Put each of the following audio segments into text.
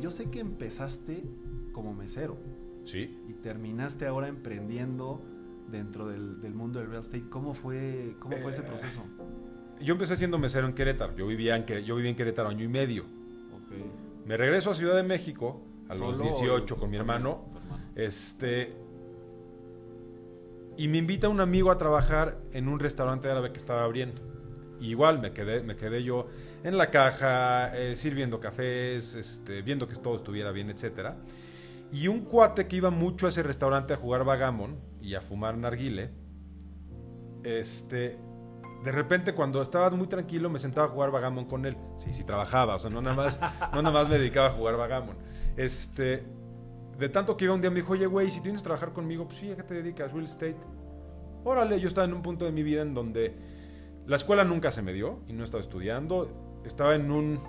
yo sé que empezaste como mesero Sí. y terminaste ahora emprendiendo dentro del, del mundo del real estate. ¿Cómo fue, cómo fue ese Eh, proceso? Yo empecé siendo mesero en Querétaro. Yo vivía en, yo vivía en Querétaro año y medio. Ok. Me regreso a Ciudad de México a los ¿Solo 18 o con mi hermano. hermano? Este. Y me invita un amigo a trabajar en un restaurante árabe que estaba abriendo. Y igual me quedé, me quedé yo en la caja, eh, sirviendo cafés, este, viendo que todo estuviera bien, etcétera. Y un cuate que iba mucho a ese restaurante a jugar vagamon y a fumar narguile, este, de repente cuando estaba muy tranquilo me sentaba a jugar vagamon con él. Sí, sí trabajaba, o sea, no nada más, no nada más me dedicaba a jugar vagamon. Este, de tanto que iba un día me dijo, oye, güey, si tienes que trabajar conmigo, pues sí, ¿a qué te dedicas? Real estate. Órale, yo estaba en un punto de mi vida en donde la escuela nunca se me dio y no estaba estudiando. Estaba en un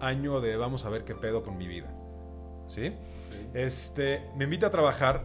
año de vamos a ver qué pedo con mi vida. ¿Sí? Este, me invita a trabajar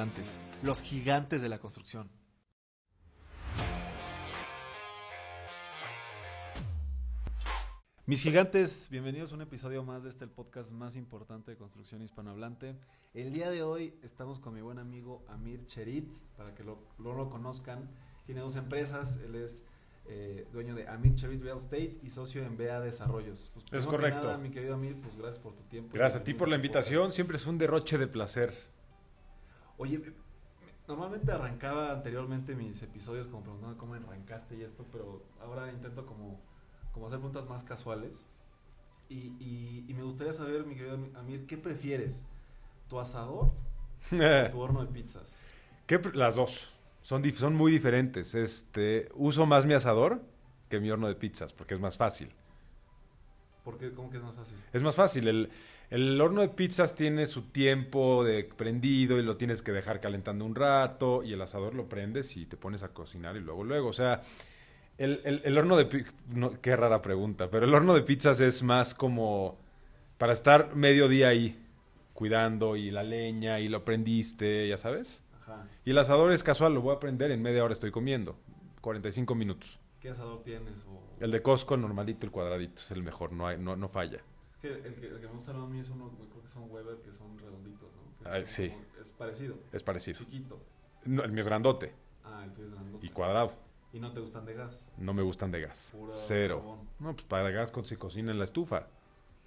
los gigantes de la construcción. Mis gigantes, bienvenidos a un episodio más de este el podcast más importante de construcción hispanohablante. El día de hoy estamos con mi buen amigo Amir Cherit, para que lo, lo, lo conozcan. Tiene dos empresas, él es eh, dueño de Amir Cherit Real Estate y socio en BA Desarrollos. Pues, que correcto. nada, mi querido Amir, pues gracias por tu tiempo. Gracias a ti por la este invitación, podcast. siempre es un derroche de placer. Oye, me- me- normalmente arrancaba anteriormente mis episodios como preguntando cómo arrancaste y esto, pero ahora intento como, como hacer preguntas más casuales. Y, y- y me gustaría saber, mi querido Amir, ¿qué prefieres? ¿Tu asador o tu horno de pizzas? ¿Qué las dos. Son, son muy diferentes. Este, uso más mi asador que mi horno de pizzas porque es más fácil. ¿Por qué? ¿Cómo que es más fácil? Es más fácil. El, el horno de pizzas tiene su tiempo de prendido y lo tienes que dejar calentando un rato y el asador lo prendes y te pones a cocinar y luego, luego. O sea, el, el- el horno de no, Qué rara pregunta, pero el horno de pizzas es más como para estar medio día ahí cuidando y la leña y lo prendiste, ya sabes. Ajá. Y el asador es casual, lo voy a prender, en media hora estoy comiendo. 45 minutos. ¿Qué asador tienes? O... El de Costco, normalito, el cuadradito, es el mejor, no, hay, no, no falla. Es que el, que el que me gusta a mí es uno, creo que son Weber, que son redonditos, ¿no? Que Ay, sí. como- es parecido. Es parecido. Chiquito. No, el mío es grandote Ah, el tuyo es grandote. y cuadrado. ¿Y no te gustan de gas? No me gustan de gas. Puro Cero. carbón. No, pues para gas se cocina en la estufa.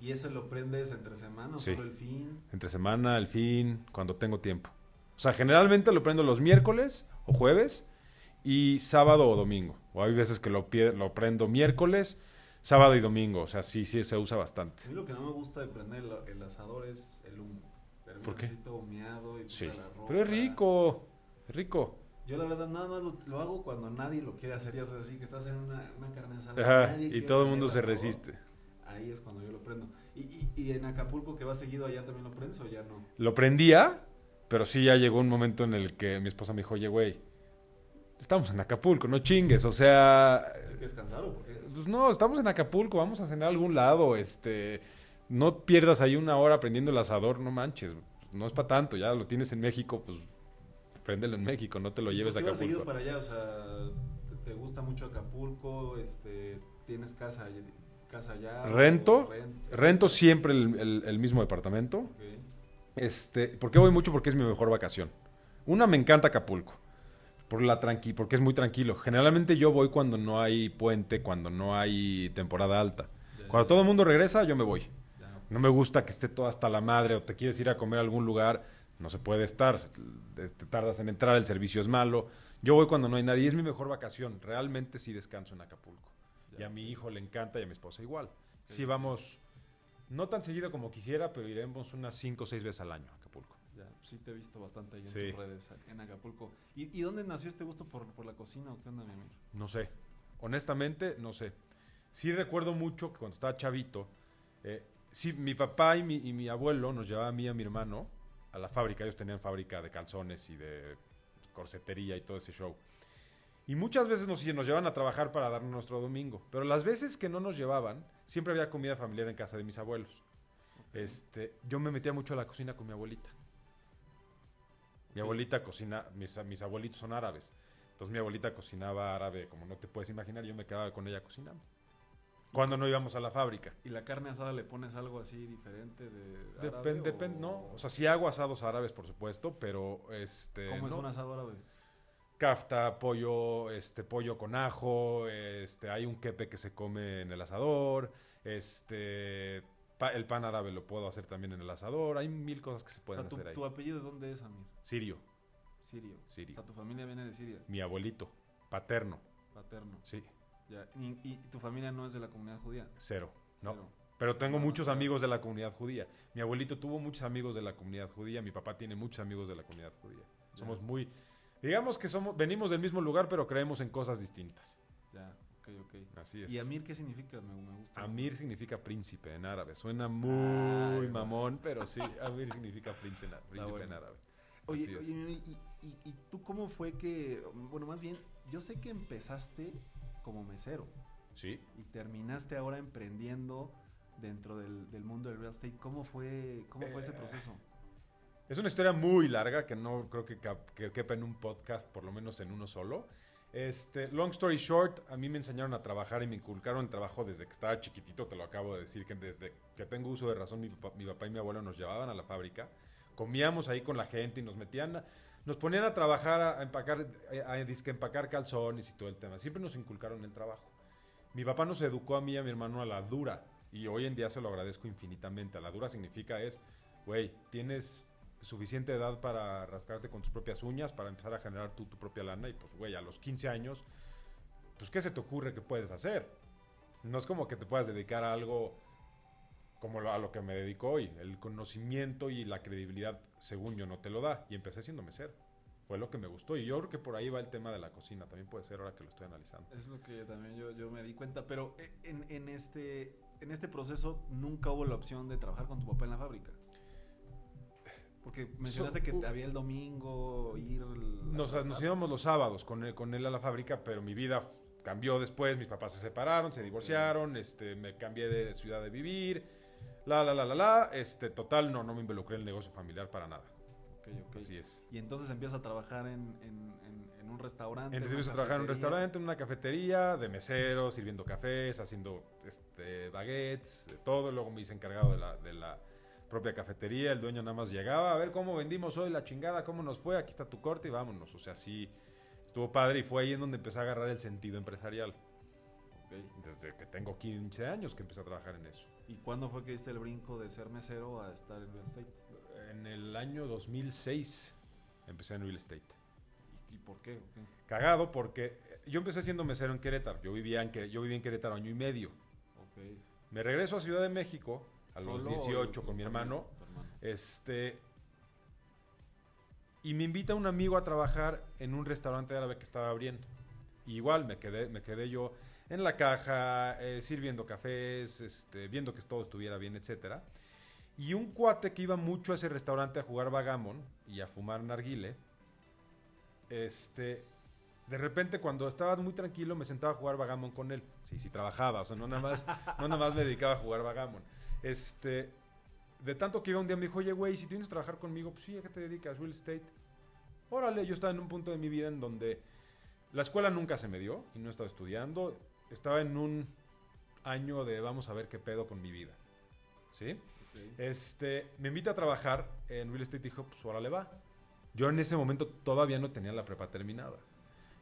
¿Y ese lo prendes entre semana o Sí. solo el fin? Entre semana, el fin, cuando tengo tiempo. O sea, generalmente lo prendo los miércoles o jueves y sábado o domingo. O hay veces que lo, lo prendo miércoles, sábado y domingo. O sea, sí, sí, se usa bastante. A mí lo que no me gusta de prender el, el asador es el humo. Termina ¿Por qué? humeado y Sí. puta la ropa. Pero es rico, es rico. Yo la verdad nada más lo, lo hago cuando nadie lo quiere hacer. Ya sabes, así que estás en una, una carne asada. Ajá, y todo el mundo se resiste. Ahí es cuando yo lo prendo. ¿Y, y, y en Acapulco que va seguido allá también lo prendes o ya no? Lo prendía, pero sí ya llegó un momento en el que mi esposa me dijo, oye, güey, estamos en Acapulco, no chingues. O sea, ¿Hay que descansar o por qué? Pues no, estamos en Acapulco, vamos a cenar a algún lado, este, no pierdas ahí una hora prendiendo el asador, no manches, no es para tanto, ya lo tienes en México, pues préndelo en México, no te lo ¿Y lleves a seguido Acapulco. para allá? O sea, ¿te- ¿te gusta mucho Acapulco? Este, ¿Tienes casa, allá- casa allá? Rento, ¿O rent- Rento siempre el, el- el mismo departamento. Este, ¿por qué voy mucho? Porque es mi mejor vacación. Una, me encanta Acapulco. Por la tranqui, porque es muy tranquilo. Generalmente yo voy cuando no hay puente, cuando no hay temporada alta. Cuando todo el mundo regresa, yo me voy. No me gusta que esté todo hasta la madre o te quieres ir a comer a algún lugar, no se puede estar. Te tardas en entrar, el servicio es malo. Yo voy cuando no hay nadie. Es mi mejor vacación. Realmente sí descanso en Acapulco. Y a mi hijo le encanta y a mi esposa igual. Sí vamos, no tan seguido como quisiera, pero iremos unas 5 o 6 veces al año sí te he visto bastante ahí en Sí. tus redes, en Acapulco. ¿Y, y dónde nació este gusto por, por la cocina o qué onda, mi amigo? No sé. Honestamente, no sé. Sí recuerdo mucho que cuando estaba chavito, eh, sí, mi papá y mi, y mi abuelo nos llevaban a mí y a mi hermano a la fábrica. Ellos tenían fábrica de calzones y de corsetería y todo ese show. Y muchas veces nos, nos llevaban a trabajar para darnos nuestro domingo. Pero las veces que no nos llevaban, siempre había comida familiar en casa de mis abuelos. Este, yo me metía mucho a la cocina con mi abuelita. Mi abuelita cocina, mis, mis abuelitos son árabes. Entonces mi abuelita cocinaba árabe, como no te puedes imaginar, yo me quedaba con ella cocinando. Cuando no íbamos a la fábrica. ¿Y la carne asada le pones algo así diferente de árabe Depende, no. O sea, sí hago asados árabes, por supuesto, pero este. ¿Cómo es un asado árabe? Kafta, pollo, este, pollo con ajo, este, hay un kepe que se come en el asador, este, pa- el pan árabe lo puedo hacer también en el asador, hay mil cosas que se O pueden sea, ¿tu, hacer ahí. tu apellido de dónde es, Amir? Sirio, Sirio. Sirio. O sea, tu familia viene de Siria, mi abuelito, paterno, paterno. sí, Ya. ¿Y, y tu familia no es de la comunidad judía? cero, no. Cero. Pero tengo No, muchos amigos de la comunidad judía. Mi abuelito tuvo muchos amigos de la comunidad judía, mi papá tiene muchos amigos de la comunidad judía. Somos Ya. muy, digamos que somos, venimos del mismo lugar, pero creemos en cosas distintas. Ya, ok, ok. Así es. ¿Y Amir qué significa? Me, me gusta. Amir significa príncipe en árabe. Suena muy Ay, mamón, pero sí, Amir significa príncipe, príncipe bueno. en árabe. Oye, Así es. oye, y, y- y tú cómo fue que, bueno, más bien, yo sé que empezaste como mesero Sí. y terminaste ahora emprendiendo dentro del, del mundo del real estate. ¿Cómo fue, cómo fue ese Eh, proceso? Es una historia muy larga que no creo que, que quepa en un podcast, por lo menos en uno solo. Este, long story short, a mí me enseñaron a trabajar y me inculcaron el trabajo desde que estaba chiquitito, te lo acabo de decir, que desde que tengo uso de razón, mi papá, mi papá y mi abuelo nos llevaban a la fábrica, comíamos ahí con la gente y nos metían, nos ponían a trabajar, a, empacar, a, a disque empacar calzones y todo el tema. Siempre nos inculcaron el trabajo. Mi papá nos educó a mí y a mi hermano a la dura. Y hoy en día se lo agradezco infinitamente. A la dura significa es, güey, tienes suficiente edad para rascarte con tus propias uñas, para empezar a generar tú tu propia lana. Y pues, güey, a los 15 años, pues, ¿qué se te ocurre que puedes hacer? No es como que te puedas dedicar a algo como a lo que me dedico hoy. El conocimiento y la credibilidad, según yo, no te lo da. Y empecé siendo mesero. Fue lo que me gustó. Y yo creo que por ahí va el tema de la cocina. También puede ser ahora que lo estoy analizando. Es lo que también yo, yo me di cuenta, pero eh, en, en este, en este proceso nunca hubo la opción de trabajar con tu papá en la fábrica. Porque mencionaste So- que uh, había el domingo, ir... Nos, nos íbamos los sábados con él, con él a la fábrica, pero mi vida cambió después. Mis papás se separaron, se divorciaron, este, me cambié de ciudad de vivir, la, la, la, la, la. Este, total, no, no me involucré en el negocio familiar para nada. Ok, ok. Así es. Y entonces empiezas a trabajar en, en- en- en un restaurante. Empiezo a trabajar en un restaurante, en una cafetería, de mesero, sirviendo cafés, haciendo este, baguettes, de todo. Luego me hice encargado de la, de la propia cafetería. El dueño nada más llegaba a ver cómo vendimos hoy la chingada, cómo nos fue, aquí está tu corte y vámonos. O sea, sí, estuvo padre y fue ahí en donde empecé a agarrar el sentido empresarial. Ok. Desde que tengo 15 años que empecé a trabajar en eso. ¿Y cuándo fue que diste el brinco de ser mesero a estar en real estate? En el año 2006 empecé en real estate. ¿Y, y por qué? ¿O qué? Cagado porque yo empecé siendo mesero en Querétaro. Yo vivía en, yo vivía en Querétaro año y medio. Ok. Me regreso a Ciudad de México a los ¿Solo 18 o con mi hermano. Este. Y me invita un amigo a trabajar en un restaurante árabe que estaba abriendo. Y igual me quedé, me quedé yo en la caja, eh, sirviendo cafés, este, viendo que todo estuviera bien, etcétera. Y un cuate que iba mucho a ese restaurante a jugar vagamon y a fumar narguile. Este. De repente, cuando estaba muy tranquilo, me sentaba a jugar vagamon con él. Sí, sí, trabajaba, o sea, no nada más, no nada más me dedicaba a jugar vagamon. Este, de tanto que iba un día me dijo, oye, güey, si tienes que trabajar conmigo, pues sí, ¿a qué te dedicas? Real estate. Órale, yo estaba en un punto de mi vida en donde la escuela nunca se me dio y no estaba estudiando. Estaba en un año de vamos a ver qué pedo con mi vida. ¿Sí? Este, me invita a trabajar en real estate y dijo, pues órale va. Yo en ese momento todavía no tenía la prepa terminada.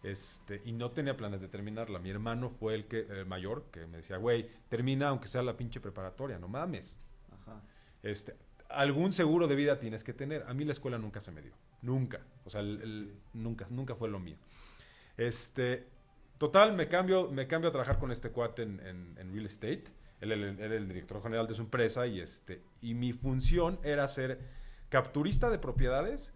Este, y no tenía planes de terminarla. Mi hermano fue el que, el mayor, que me decía, güey, termina aunque sea la pinche preparatoria, no mames. Ajá. Este, algún seguro de vida tienes que tener. A mí la escuela nunca se me dio. Nunca. O sea, el- el- nunca, nunca fue lo mío. Este, total, me cambio, me cambio a trabajar con este cuate en, en- en real estate. Él era el director general de su empresa y, este, y mi función era ser capturista de propiedades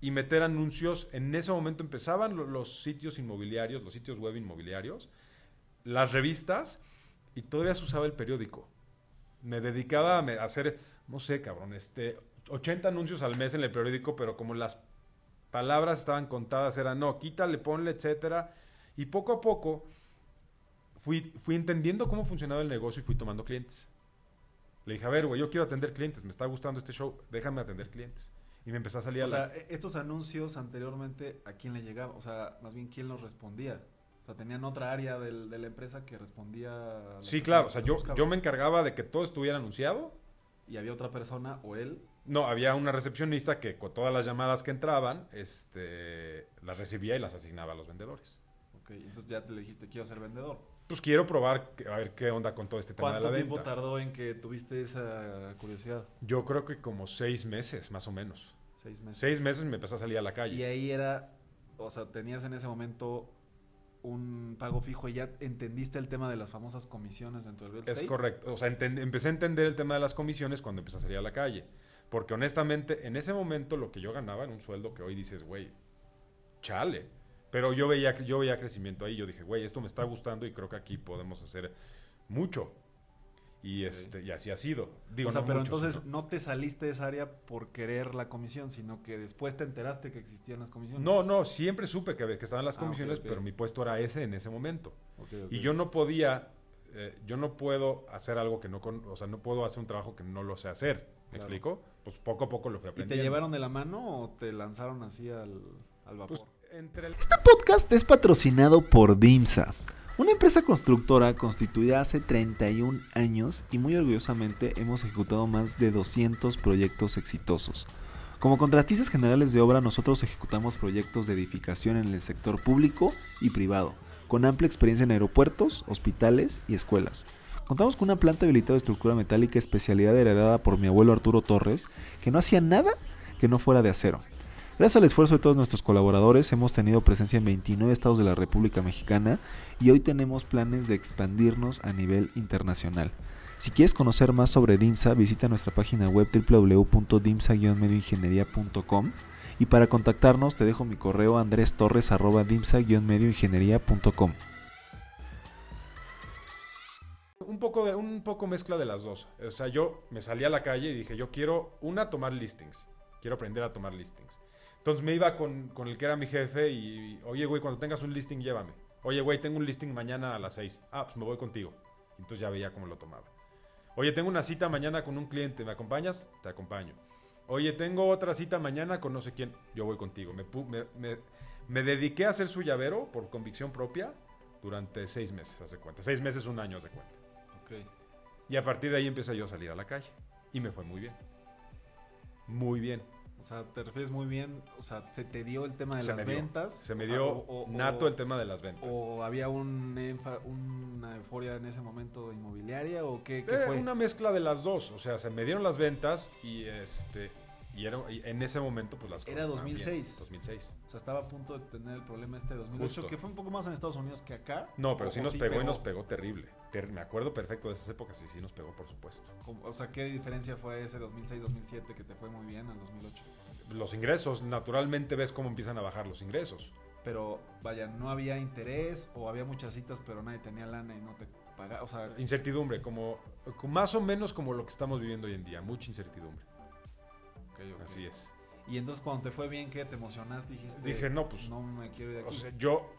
y meter anuncios. En ese momento empezaban lo- los sitios inmobiliarios, los sitios web inmobiliarios, las revistas y todavía se usaba el periódico. me dedicaba a hacer, no sé, cabrón, este, 80 anuncios al mes en el periódico, pero como las palabras estaban contadas, era no, quítale, ponle, etcétera. Y poco a poco fui, fui entendiendo cómo funcionaba el negocio y fui tomando clientes. Le dije, a ver, güey, yo quiero atender clientes, me está gustando este show, déjame atender clientes. Y me empezó a salir O a la- sea, estos anuncios anteriormente, ¿a quién le llegaba? O sea, más bien, ¿quién los respondía? O sea, tenían otra área del- de la empresa que respondía. a Sí, claro, o sea, yo, yo me encargaba de que todo estuviera anunciado. Y había otra persona, o él, No, había una recepcionista que con todas las llamadas que entraban, este, las recibía y las asignaba a los vendedores. ok, entonces ya te le dijiste, quiero ser vendedor. Pues quiero probar, a ver qué onda con todo este tema de ¿Cuánto tiempo tardó en que tuviste esa curiosidad? Yo creo que como seis meses, más o menos. Seis meses. Seis meses me empecé a salir a la Y calle. ahí era, o sea, tenías en ese momento un pago fijo y ya entendiste el tema de las famosas comisiones dentro del real Es correcto. O sea, empecé a entender el tema de las comisiones cuando empecé a salir a la calle. Porque honestamente, en ese momento lo que yo ganaba en un sueldo que hoy dices, güey, chale. Pero yo veía, yo veía crecimiento ahí. Yo dije, güey, esto me está gustando y creo que aquí podemos hacer mucho. Y, este, y así ha sido. Digo, o sea, no pero mucho, entonces sino- no te saliste de esa área por querer la comisión, sino que después te enteraste que existían las comisiones. No, no, siempre supe que, que estaban las Ah, comisiones, pero mi puesto era ese en ese momento. Y yo no podía, eh, yo no puedo hacer algo que no, con, o sea, no puedo hacer un trabajo que no lo sé hacer. ¿Me Claro. explico? Pues poco a poco lo fui ¿Y aprendiendo. te llevaron de la mano o te lanzaron así al, al vapor? Pues, entre el- Este podcast es patrocinado por DIMSA, una empresa constructora constituida hace 31 años y muy orgullosamente hemos ejecutado más de 200 proyectos exitosos. Como contratistas generales de obra nosotros ejecutamos proyectos de edificación en el sector público y privado, con amplia experiencia en aeropuertos, hospitales y escuelas. Contamos con una planta habilitada de estructura metálica especialidad heredada por mi abuelo Arturo Torres, que no hacía nada que no fuera de acero. Gracias al esfuerzo de todos nuestros colaboradores hemos tenido presencia en 29 estados de la República Mexicana y hoy tenemos planes de expandirnos a nivel internacional. Si quieres conocer más sobre DIMSA, visita nuestra página web www.dimsa-medioingeniería.com y para contactarnos te dejo mi correo andrestorres@dimsa-medioingeniería.com. un poco de un poco mezcla de las dos. O sea, yo me salí a la calle y dije, yo quiero una tomar listings. Quiero aprender a tomar listings. Entonces me iba con, con el que era mi jefe y, oye, güey, cuando tengas un listing, llévame. Oye, güey, tengo un listing mañana a las 6. Ah, pues me voy contigo. Entonces ya veía cómo lo tomaba. Oye, tengo una cita mañana con un cliente, ¿me acompañas? Te acompaño. Oye, tengo otra cita mañana con no sé quién, yo voy contigo. Me, me, me- me dediqué a ser su llavero por convicción propia durante seis meses, hace cuenta. Seis meses, un año, hace cuenta. Ok. Y a partir de ahí empecé yo a salir a la calle. Y me fue muy bien. Muy bien. O sea, te refieres muy bien, o sea, se te dio el tema de Se las ventas. Se me o sea, dio o- o- nato o- el tema de las ventas. ¿O había un enfa- una euforia en ese momento inmobiliaria o qué, qué Eh, fue? una mezcla de las dos. O sea, se me dieron las ventas y este. Y, era, y en ese momento, pues las cosas Era estaban bien. 2006. 2006. O sea, estaba a punto de tener el problema este de 2008, Justo. que fue un poco más en Estados Unidos que acá. No, pero sí nos pegó, y nos pegó terrible. Ter- me acuerdo perfecto de esas épocas y sí nos pegó, por supuesto. O sea, ¿qué diferencia fue ese 2006-2007 que te fue muy bien al 2008? Los ingresos, naturalmente ves cómo empiezan a bajar los ingresos. Pero vaya, no había interés o había muchas citas, pero nadie tenía lana y no te pagaba. O sea, Incertidumbre, como- más o menos como lo que estamos viviendo hoy en día. Mucha incertidumbre. Así es. Y entonces cuando te fue bien, ¿qué? ¿Te emocionaste? Dijiste, Dije, no, pues, no me quiero ir de aquí. O sea, yo,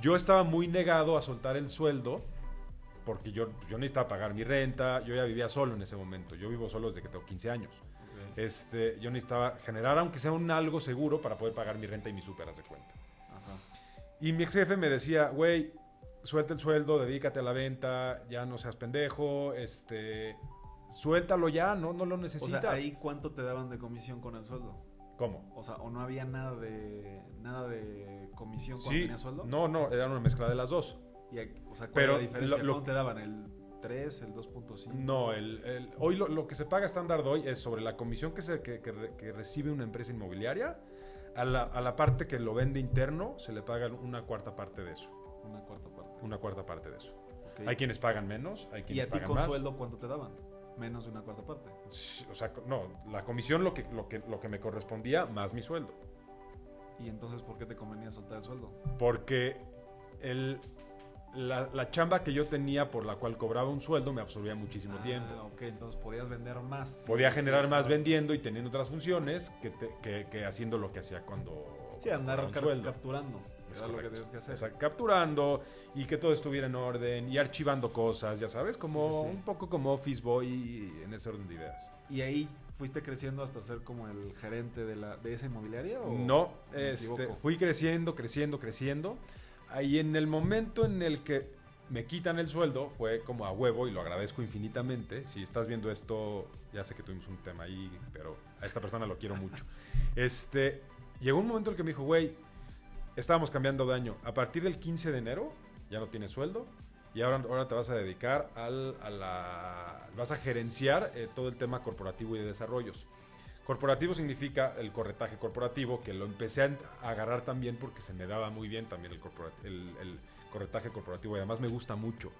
yo estaba muy negado a soltar el sueldo porque yo, yo necesitaba pagar mi renta. Yo ya vivía solo en ese momento. Yo vivo solo desde que tengo 15 años. Este, yo necesitaba generar, aunque sea un algo seguro, para poder pagar mi renta y mi súper, haz de cuenta. ajá. Y mi ex jefe me decía, güey, suelta el sueldo, dedícate a la venta, ya no seas pendejo, este, suéltalo ya, no, no lo O necesitas. sea, ahí cuánto te daban de comisión con el sueldo. ¿Cómo? O sea, o no había nada de nada de comisión cuando Sí, tenías sueldo. no, no, era una mezcla de las dos. Y, o sea, ¿cuál Pero era la diferencia? lo- ¿Cuánto te daban? ¿El 3, el 2.5? No, el, el- hoy lo, lo que se paga estándar hoy es sobre la comisión que, se, que, que re- que recibe una empresa inmobiliaria. A la, a la parte que lo vende interno se le paga una cuarta parte de eso. Una cuarta parte. Una cuarta parte de eso. Hay quienes pagan menos, hay ¿Y quienes a ti pagan con más. sueldo cuánto te daban? Menos de una cuarta parte. O sea, no, la comisión lo que, lo, que, lo que me correspondía más mi sueldo. ¿Y entonces por qué te convenía soltar el sueldo? Porque el, la, la chamba que yo tenía por la cual cobraba un sueldo me absorbía muchísimo Ah, tiempo. Ok, entonces podías vender más. Podía generar más vendiendo y teniendo otras funciones que, te- que- que haciendo lo que hacía cuando Sí, andar un sueldo. capturando. Es Era lo que que hacer. Exacto, capturando y que todo estuviera en orden y archivando cosas, ya sabes, como Sí, sí, sí. un poco como Office Boy en ese orden de ideas. ¿Y ahí fuiste creciendo hasta ser como el gerente de, la, de esa inmobiliaria? O No, este, fui creciendo, creciendo, creciendo. Ahí en el momento en el que me quitan el sueldo fue como a huevo y lo agradezco infinitamente. Si estás viendo esto, ya sé que tuvimos un tema ahí, pero a esta persona lo quiero mucho. Este, llegó un momento en el que me dijo, güey, estábamos cambiando de año. A partir del 15 de enero ya no tienes sueldo y ahora, ahora te vas a dedicar al, a la... vas a gerenciar eh, todo el tema corporativo y de desarrollos. Corporativo significa el corretaje corporativo, que lo empecé a agarrar también porque se me daba muy bien también el, el, el corretaje corporativo y además me gusta mucho.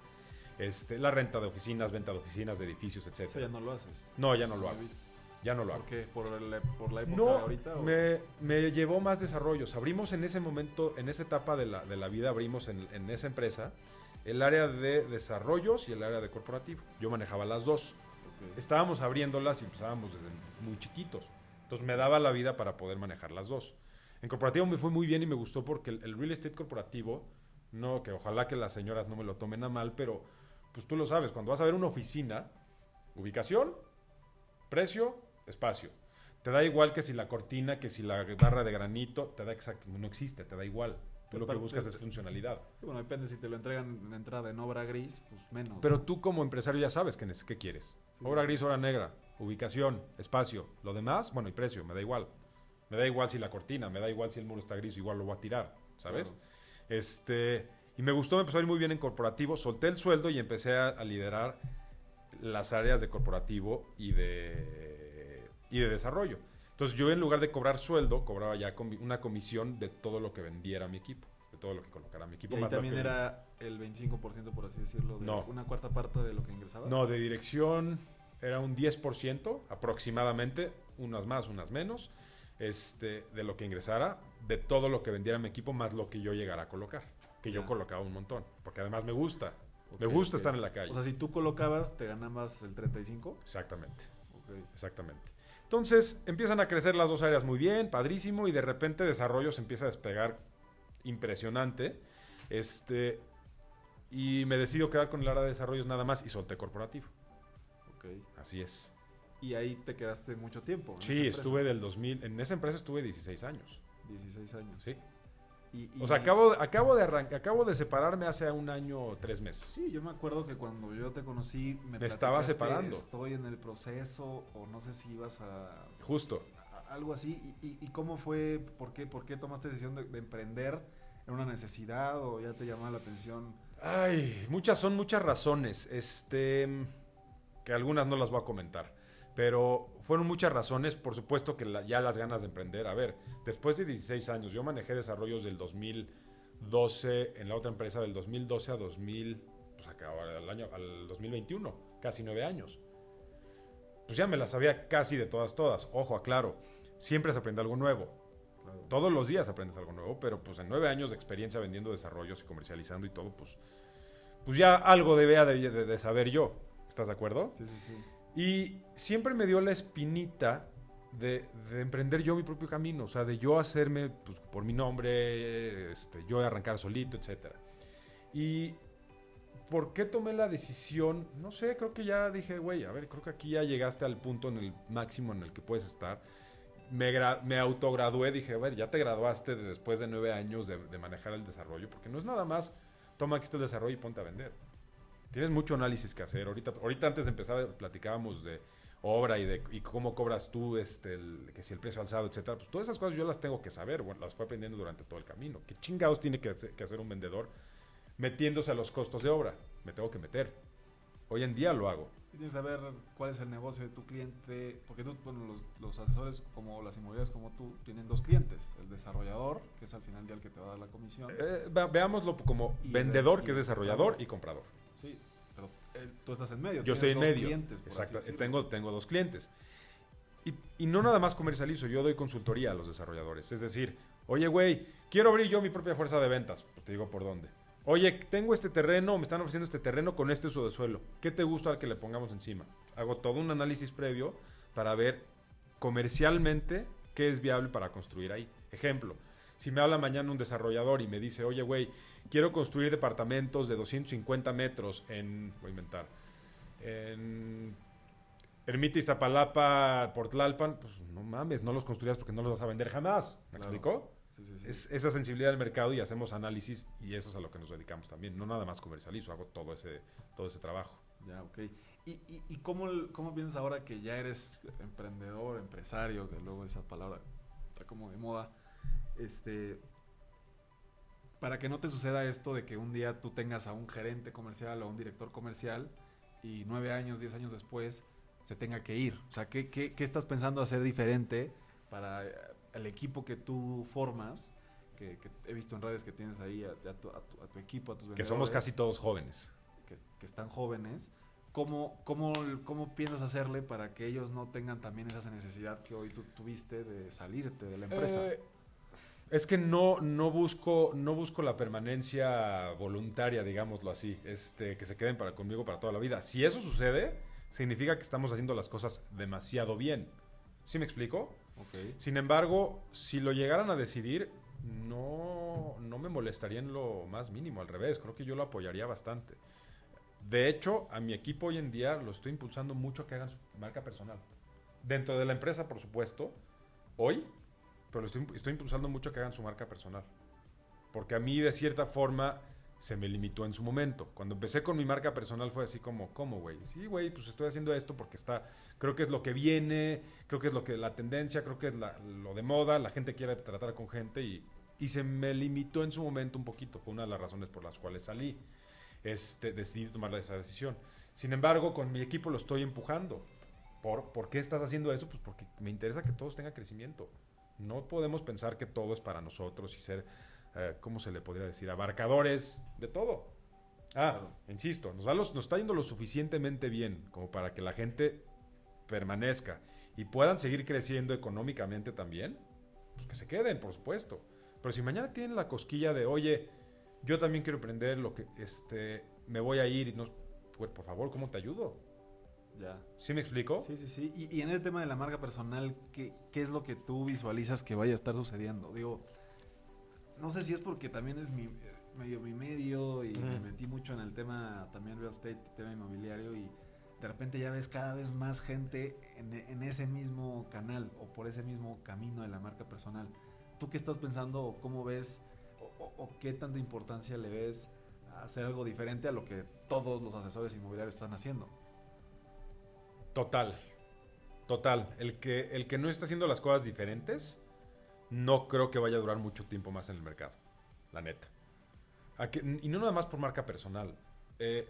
Este, la renta de oficinas, venta de oficinas, de edificios, etc. Eso ya no lo haces. No, ya no lo Lo hago. visto. Ya no lo hago. ¿Por qué? ¿Por, el- por la época de No, ahorita? o- me, me llevó más desarrollos. Abrimos en ese momento, en esa etapa de la, de la vida, abrimos en, en esa empresa el área de desarrollos y el área de corporativo. Yo manejaba las dos. Estábamos abriéndolas y empezábamos desde muy chiquitos. Entonces me daba la vida para poder manejar las dos. En corporativo me fue muy bien y me gustó porque el, el real estate corporativo, no, que ojalá que las señoras no me lo tomen a mal, pero pues tú lo sabes, cuando vas a ver una oficina, ubicación, precio, espacio. Te da igual que si la cortina, que si la barra de granito, te da exacto, no existe, te da igual. Tú lo que buscas es funcionalidad. Bueno, depende si te lo entregan en entrada en obra gris, pues menos. Pero tú como empresario ya sabes qué, quieres. Sí, obra sí, gris, obra negra, ubicación, espacio. Lo demás, bueno, y precio, me da igual. Me da igual si la cortina, me da igual si el muro está gris, igual lo voy a tirar, ¿sabes? Claro. Este, y me gustó, me empezó a ir muy bien en corporativo, solté el sueldo y empecé a, a liderar las áreas de corporativo y de, y de desarrollo. Entonces yo en lugar de cobrar sueldo, cobraba ya una comisión de todo lo que vendiera mi equipo, de todo lo que colocara mi Y equipo. ahí lo también que- era el 25%, por así decirlo, de No. una cuarta parte de lo que ingresaba. No, de dirección era un 10% aproximadamente, unas más, unas menos, este, de lo que ingresara, de todo lo que vendiera mi equipo, más lo que yo llegara a colocar. Que yo colocaba un montón, porque además me gusta. Me gusta estar en la calle. O sea, si tú colocabas, te ganabas el 35. exactamente, Ok. exactamente. Entonces empiezan a crecer las dos áreas muy bien, padrísimo, y de repente desarrollo se empieza a despegar impresionante. Este, y me decido quedar con el área de desarrollos nada más y solté corporativo. ok. Así es. Y ahí te quedaste mucho tiempo. Sí, estuve del 2000, en esa empresa estuve 16 años. 16 años. Sí. Y, O sea, acabo, acabo, de arran- acabo de separarme hace un año o tres meses. Sí, yo me acuerdo que cuando yo te conocí me, Me estaba separando. Estoy en el proceso o no sé si ibas a, Justo. a- algo así. ¿Y, y- y cómo fue? ¿Por qué, por qué tomaste decisión de, de emprender? ¿Era una necesidad o ya te llamaba la atención? Ay, muchas son muchas razones. Este. Que algunas no las voy a comentar. Pero fueron muchas razones. Por supuesto que la- ya las ganas de emprender. A ver, después de 16 años, yo manejé desarrollos del 2012 en la otra empresa, del 2012 a 2000. Pues acá, al, año, al 2021. Casi nueve años. Pues ya me las sabía casi de todas, todas. Ojo, aclaro. Siempre se aprende algo nuevo. Claro. Todos los días aprendes algo nuevo, pero pues en nueve años de experiencia vendiendo desarrollos y comercializando y todo, pues, pues ya algo debía de, de- de saber yo. ¿Estás de acuerdo? Sí, sí, sí. Y siempre me dio la espinita de, de emprender yo mi propio camino, o sea, de yo hacerme pues, por mi nombre, este, yo arrancar solito, etc. Y ¿por qué tomé la decisión? No sé, creo que ya dije, güey, a ver, creo que aquí ya llegaste al punto en el máximo en el que puedes estar. Me, me autogradué, dije, a ver, ya te graduaste de- después de nueve años de, de manejar el desarrollo, porque no es nada más, toma aquí está el desarrollo y ponte a vender. Tienes mucho análisis que hacer. Ahorita, ahorita antes de empezar platicábamos de obra y de y cómo cobras tú, este, el- que si el precio alzado, etcétera. Pues todas esas cosas yo las tengo que saber, bueno, las fue aprendiendo durante todo el camino. ¿Qué chingados tiene que hacer, que hacer un vendedor metiéndose a los costos de obra? Me tengo que meter. Hoy en día lo hago. Tienes que saber cuál es el negocio de tu cliente, porque tú, bueno, los, los asesores como las inmobiliarias como tú tienen dos clientes, el desarrollador, que es al final del día el que te va a dar la comisión. Eh, ve- veámoslo como vendedor, de- que es desarrollador, y comprador. Sí, pero eh, tú estás en medio. Yo estoy en dos medio. clientes, Exacto. Tengo, tengo dos clientes. Y, y no nada más comercializo, yo doy consultoría a los desarrolladores. Es decir, oye, güey, quiero abrir yo mi propia fuerza de ventas. Pues te digo por dónde. Oye, tengo este terreno, me están ofreciendo este terreno con este uso de suelo. ¿Qué te gusta que le pongamos encima? Hago todo un análisis previo para ver comercialmente qué es viable para construir ahí. Ejemplo, si me habla mañana un desarrollador y me dice, oye, güey, quiero construir departamentos de 250 metros en, voy a inventar, en Ermita Iztapalapa, Portlalpan, pues no mames, no los construyas porque no los vas a vender jamás. ¿Me Claro. explicó? Sí, sí, sí. Es esa sensibilidad del mercado y hacemos análisis y eso es a lo que nos dedicamos también. No nada más comercializo, hago todo ese, todo ese trabajo. Ya, ok. ¿Y, y, y cómo, cómo piensas ahora que ya eres emprendedor, empresario, que luego esa palabra está como de moda? Este, para que no te suceda esto de que un día tú tengas a un gerente comercial o a un director comercial y nueve años, diez años después se tenga que ir. O sea, ¿qué, qué, qué estás pensando hacer diferente para eh, el equipo que tú formas? Que, que he visto en redes que tienes ahí a, a tu, a tu- a tu equipo, a tus Que somos casi todos jóvenes. que, que están jóvenes, ¿cómo, cómo, ¿cómo piensas hacerle para que ellos no tengan también esa necesidad que hoy tú tuviste de salirte de la empresa? Eh, es que no, no, busco, no busco la permanencia voluntaria, digámoslo así, este, que se queden para conmigo para toda la vida. Si eso sucede, significa que estamos haciendo las cosas demasiado bien. ¿Sí me explico? Sin embargo, si lo llegaran a decidir, no, no me molestaría en lo más mínimo, al revés, creo que yo lo apoyaría bastante. De hecho, a mi equipo hoy en día lo estoy impulsando mucho a que hagan su marca personal. Dentro de la empresa, por supuesto, hoy, pero lo estoy, estoy impulsando mucho a que hagan su marca personal. Porque a mí, de cierta forma, se me limitó en su momento. Cuando empecé con mi marca personal fue así como, ¿cómo, güey? Sí, güey, pues estoy haciendo esto porque está, creo que es lo que viene, creo que es lo que la tendencia, creo que es la- lo de moda, la gente quiere tratar con gente y, y se me limitó en su momento un poquito. Fue una de las razones por las cuales salí. Este, decidí tomar esa decisión. Sin embargo, con mi equipo lo estoy empujando. ¿Por, ¿Por qué estás haciendo eso? Pues porque me interesa que todos tengan crecimiento. No podemos pensar que todo es para nosotros y ser, eh, ¿cómo se le podría decir? Abarcadores de todo. Ah, Claro. insisto, nos, va los- nos está yendo lo suficientemente bien como para que la gente permanezca y puedan seguir creciendo económicamente también, pues que se queden, por supuesto. Pero si mañana tienen la cosquilla de, oye, yo también quiero aprender lo que, este, me voy a ir y no, pues, por favor, ¿cómo te ayudo? Ya. ¿Sí me explico? Sí, sí, sí. Y, y en el tema de la marca personal, ¿qué, ¿qué es lo que tú visualizas que vaya a estar sucediendo? Digo, no sé si es porque también es mi eh, medio mi medio y me Ujú. metí mucho en el tema también real estate, tema inmobiliario y de repente ya ves cada vez más gente en, en ese mismo canal o por ese mismo camino de la marca personal. ¿Tú qué estás pensando o cómo ves o, o- o qué tanta importancia le ves a hacer algo diferente a lo que todos los asesores inmobiliarios están haciendo? Total. Total. El que, el que no está haciendo las cosas diferentes, no creo que vaya a durar mucho tiempo más en el mercado. La neta. Y no nada más por marca personal. Eh,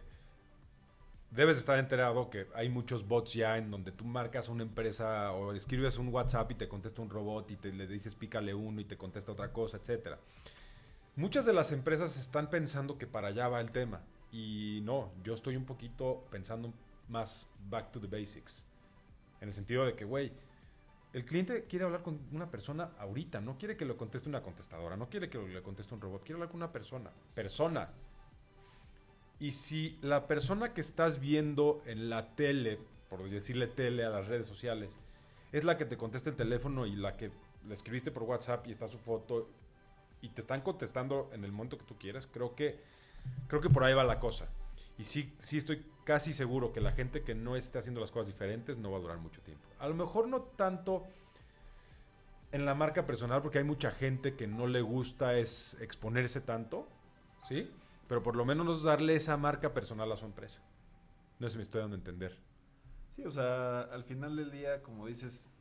debes estar enterado que hay muchos bots ya en donde tú marcas una empresa o escribes un WhatsApp y te contesta un robot y te le dices pícale uno y te contesta otra cosa, etcétera. Muchas de las empresas están pensando que para allá va el tema. Y no, yo estoy un poquito pensando más back to the basics. En el sentido de que, güey, el cliente quiere hablar con una persona ahorita, no quiere que le conteste una contestadora, no quiere que le conteste un robot, quiere hablar con una persona. Persona. Y si la persona que estás viendo en la tele, por decirle tele a las redes sociales, es la que te contesta el teléfono y la que le escribiste por WhatsApp y está su foto y te están contestando en el momento que tú quieres, creo que, creo que por ahí va la cosa. Y sí, sí estoy casi seguro que la gente que no esté haciendo las cosas diferentes no va a durar mucho tiempo. A lo mejor no tanto en la marca personal, porque hay mucha gente que no le gusta es exponerse tanto, ¿sí? Pero por lo menos darle esa marca personal a su empresa. No sé si me estoy dando a entender. Sí, o sea, al final del día, como dices,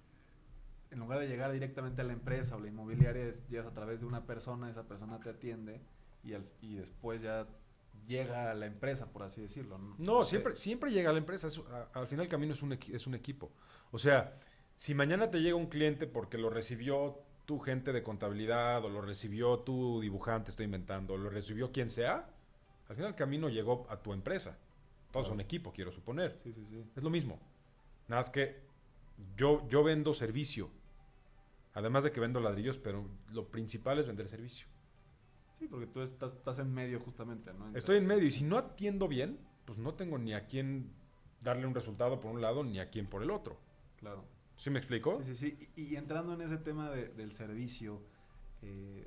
en lugar de llegar directamente a la empresa o la inmobiliaria, es- llegas a través de una persona, esa persona te atiende y, al- y después ya llega a la empresa, por así decirlo. No, siempre, siempre llega a la empresa. es- a- al final el camino es un, es un equipo. O sea, si mañana te llega un cliente porque lo recibió tu gente de contabilidad o lo recibió tu dibujante, estoy inventando, o lo recibió quien sea, al final el camino llegó a tu empresa. Todos son equipo, quiero suponer. Sí, sí, sí. Es lo mismo. Nada más que yo, yo vendo servicio. Además de que vendo ladrillos, pero lo principal es vender servicio. Sí, porque tú estás, estás en medio justamente, ¿no? Estoy en medio y si no atiendo bien, pues no tengo ni a quién darle un resultado por un lado ni a quién por el otro. Claro. ¿Sí me explico? Sí, sí, sí. Y, y entrando en ese tema de- del servicio, eh,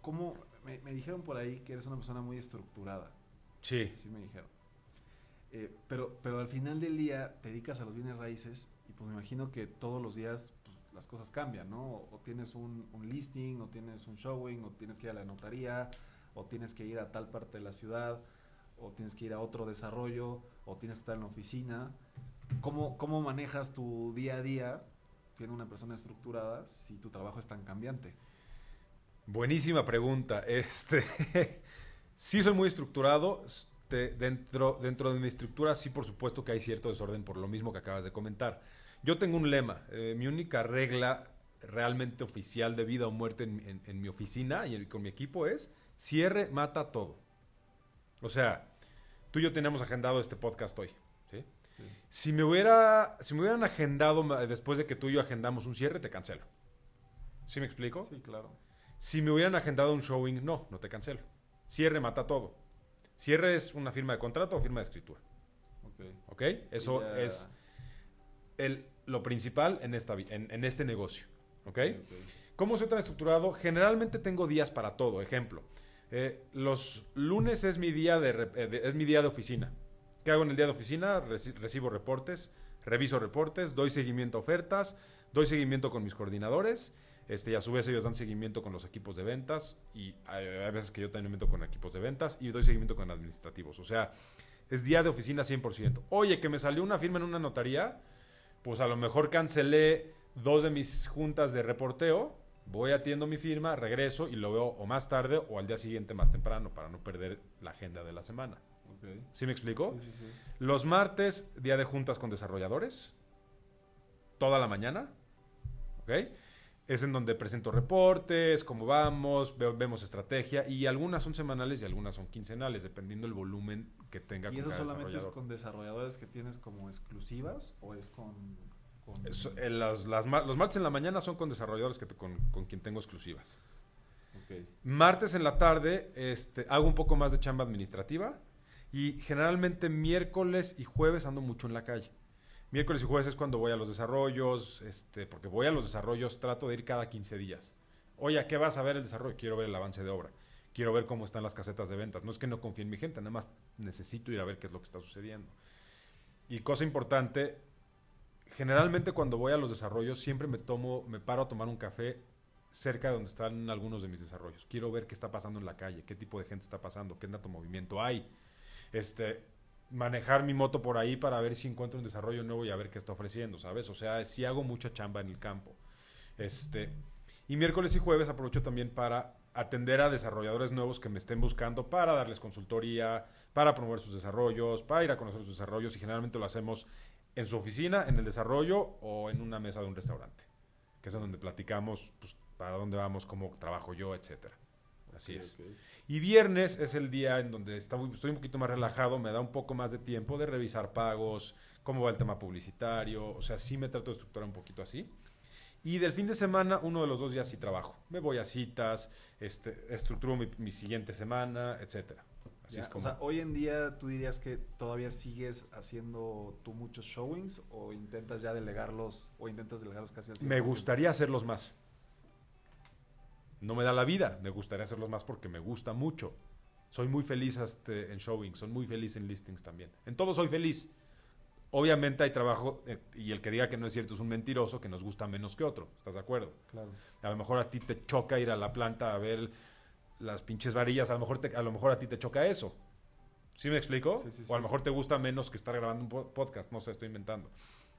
¿cómo? Me, me dijeron por ahí que eres una persona muy estructurada. Sí. Así me dijeron. Eh, pero, pero al final del día te dedicas a los bienes raíces y pues me imagino que todos los días las cosas cambian, ¿no? O tienes un, listing, o tienes un showing, o tienes que ir a la notaría, o tienes que ir a tal parte de la ciudad, o tienes que ir a otro desarrollo, o tienes que estar en la oficina. ¿Cómo, cómo manejas tu día a día siendo una persona estructurada si tu trabajo es tan cambiante? Buenísima pregunta. Este, sí soy muy estructurado. Dentro, dentro de mi estructura sí por supuesto que hay cierto desorden por lo mismo que acabas de comentar. Yo tengo un lema. eh, mi única regla realmente oficial de vida o muerte en, en- en mi oficina y en- con mi equipo es cierre, mata todo. O sea, tú y yo tenemos agendado este podcast hoy. ¿sí? Sí. Si me hubiera, si me hubieran agendado después de que tú y yo agendamos un cierre, te cancelo. ¿Sí me explico? Sí, claro. Si me hubieran agendado un showing, no, no te cancelo. Cierre mata todo. Cierre es una firma de contrato o firma de escritura. Ok. ¿Ok? Eso Ya- es el, lo principal en, esta, en, en este negocio. ¿Ok? ok. ¿Cómo soy tan estructurado? Generalmente tengo días para todo. Ejemplo, eh, los lunes es mi, día de, eh, de- es mi día de oficina. ¿Qué hago en el día de oficina? Reci- recibo reportes, reviso reportes, doy seguimiento a ofertas, doy seguimiento con mis coordinadores. Este, y a su vez ellos dan seguimiento con los equipos de ventas y hay, hay veces que yo también me meto con equipos de ventas y doy seguimiento con administrativos. O sea, es día de oficina 100%. Oye, que me salió una firma en una notaría, pues a lo mejor cancelé dos de mis juntas de reporteo, voy atiendo mi firma, regreso y lo veo o más tarde o al día siguiente más temprano para no perder la agenda de la semana. ¿Sí me explico? Sí, sí, sí. Los martes, día de juntas con desarrolladores, toda la mañana, ¿ok? Es en donde presento reportes, cómo vamos, ve- vemos estrategia y algunas son semanales y algunas son quincenales, dependiendo del volumen que tenga ¿Y eso cada solamente es con desarrolladores que tienes como exclusivas o es con... con- Eso, eh, las- las los martes en la mañana son con desarrolladores que te- con, con quien tengo exclusivas. Ok. Martes en la tarde este, hago un poco más de chamba administrativa y generalmente miércoles y jueves ando mucho en la calle. Miércoles y jueves es cuando voy a los desarrollos, este, porque voy a los desarrollos, trato de ir cada 15 días. Oye, ¿a qué vas a ver el desarrollo? Quiero ver el avance de obra. Quiero ver cómo están las casetas de ventas. No es que no confíe en mi gente, nada más necesito ir a ver qué es lo que está sucediendo. Y cosa importante, generalmente cuando voy a los desarrollos siempre me tomo, me paro a tomar un café cerca de donde están algunos de mis desarrollos. Quiero ver qué está pasando en la calle, qué tipo de gente está pasando, qué tanto movimiento hay. Este, manejar mi moto por ahí para ver si encuentro un desarrollo nuevo y a ver qué está ofreciendo, ¿sabes? O sea, si hago mucha chamba en el campo. Este, y miércoles y jueves aprovecho también para atender a desarrolladores nuevos que me estén buscando para darles consultoría, para promover sus desarrollos, para ir a conocer sus desarrollos y generalmente lo hacemos en su oficina, en el desarrollo o en una mesa de un restaurante, que es donde platicamos pues, para dónde vamos, cómo trabajo yo, etcétera. Así Ok, es. ok. Y viernes es el día en donde estoy un poquito más relajado, me da un poco más de tiempo de revisar pagos, cómo va el tema publicitario, o sea, sí me trato de estructurar un poquito así. Y del fin de semana, uno de los dos días sí trabajo. Me voy a citas, este, estructuro mi, mi siguiente semana, etcétera. Así Ya, es como... O sea, hoy en día tú dirías que todavía sigues haciendo tú muchos showings o intentas ya delegarlos o intentas delegarlos casi 100%? me gustaría hacerlos más. No me da la vida, me gustaría hacerlos más porque me gusta mucho. Soy muy feliz este, en showing, soy muy feliz en listings también. En todo soy feliz. Obviamente hay trabajo, eh, y el que diga que no es cierto es un mentiroso, que nos gusta menos que otro. ¿Estás de acuerdo? Claro. A lo mejor a ti te choca ir a la planta a ver las pinches varillas, a lo mejor, te- a, lo mejor a ti te choca eso. ¿Sí me explico? Sí, sí, o a sí. lo mejor te gusta menos que estar grabando un po- podcast, no sé, estoy inventando.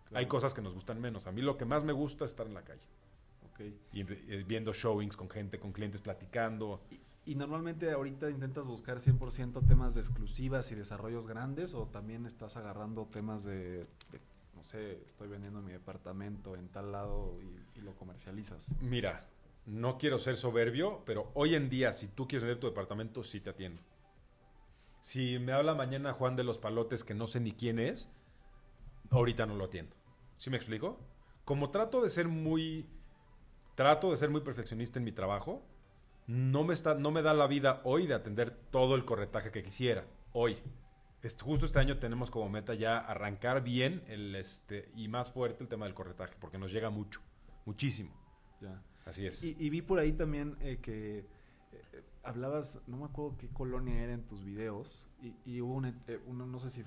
claro. Hay cosas que nos gustan menos. A mí lo que más me gusta es estar en la calle. Ok. Y eh, viendo showings con gente, con clientes platicando. Y, y normalmente ahorita intentas buscar 100% temas de exclusivas y desarrollos grandes o también estás agarrando temas de, de, no sé, estoy vendiendo mi departamento en tal lado y, y lo comercializas. Mira, no quiero ser soberbio, pero hoy en día, si tú quieres vender tu departamento, sí te atiendo. Si me habla mañana Juan de los Palotes, que no sé ni quién es, ahorita no lo atiendo. ¿Sí me explico? Como trato de ser muy. Trato de ser muy perfeccionista en mi trabajo, no me, está, no me da la vida hoy de atender todo el corretaje que quisiera. Hoy. Este, justo este año tenemos como meta ya arrancar bien el, este, y más fuerte el tema del corretaje, porque nos llega mucho, muchísimo. Ya. Así es. Y, y vi por ahí también eh, que eh, hablabas, no me acuerdo qué colonia era en tus videos, y, y hubo un, eh, uno, no sé si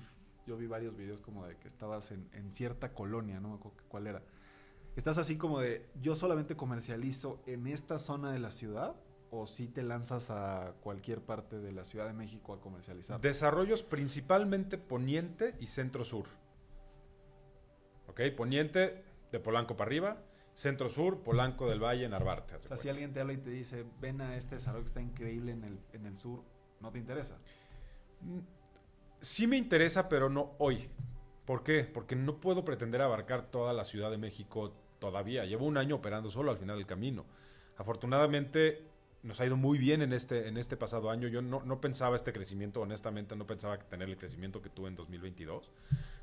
yo vi varios videos como de que estabas en, en cierta colonia, no me acuerdo qué- cuál era. ¿Estás así como de, yo solamente comercializo en esta zona de la ciudad? ¿O si te lanzas a cualquier parte de la Ciudad de México a comercializar? Desarrollos principalmente poniente y centro sur. ¿Ok? Poniente de Polanco para arriba, centro sur, Polanco del Valle, Narvarte. o sea, si alguien te habla y te dice, ven a este desarrollo que está increíble en el, en el sur, ¿no te interesa? Mm, Sí me interesa, pero no hoy. ¿Por qué? Porque no puedo pretender abarcar toda la Ciudad de México todavía. Llevo un año operando solo al final del camino. Afortunadamente nos ha ido muy bien en este, en este pasado año. Yo no, no pensaba este crecimiento, honestamente no pensaba tener el crecimiento que tuve en 2022.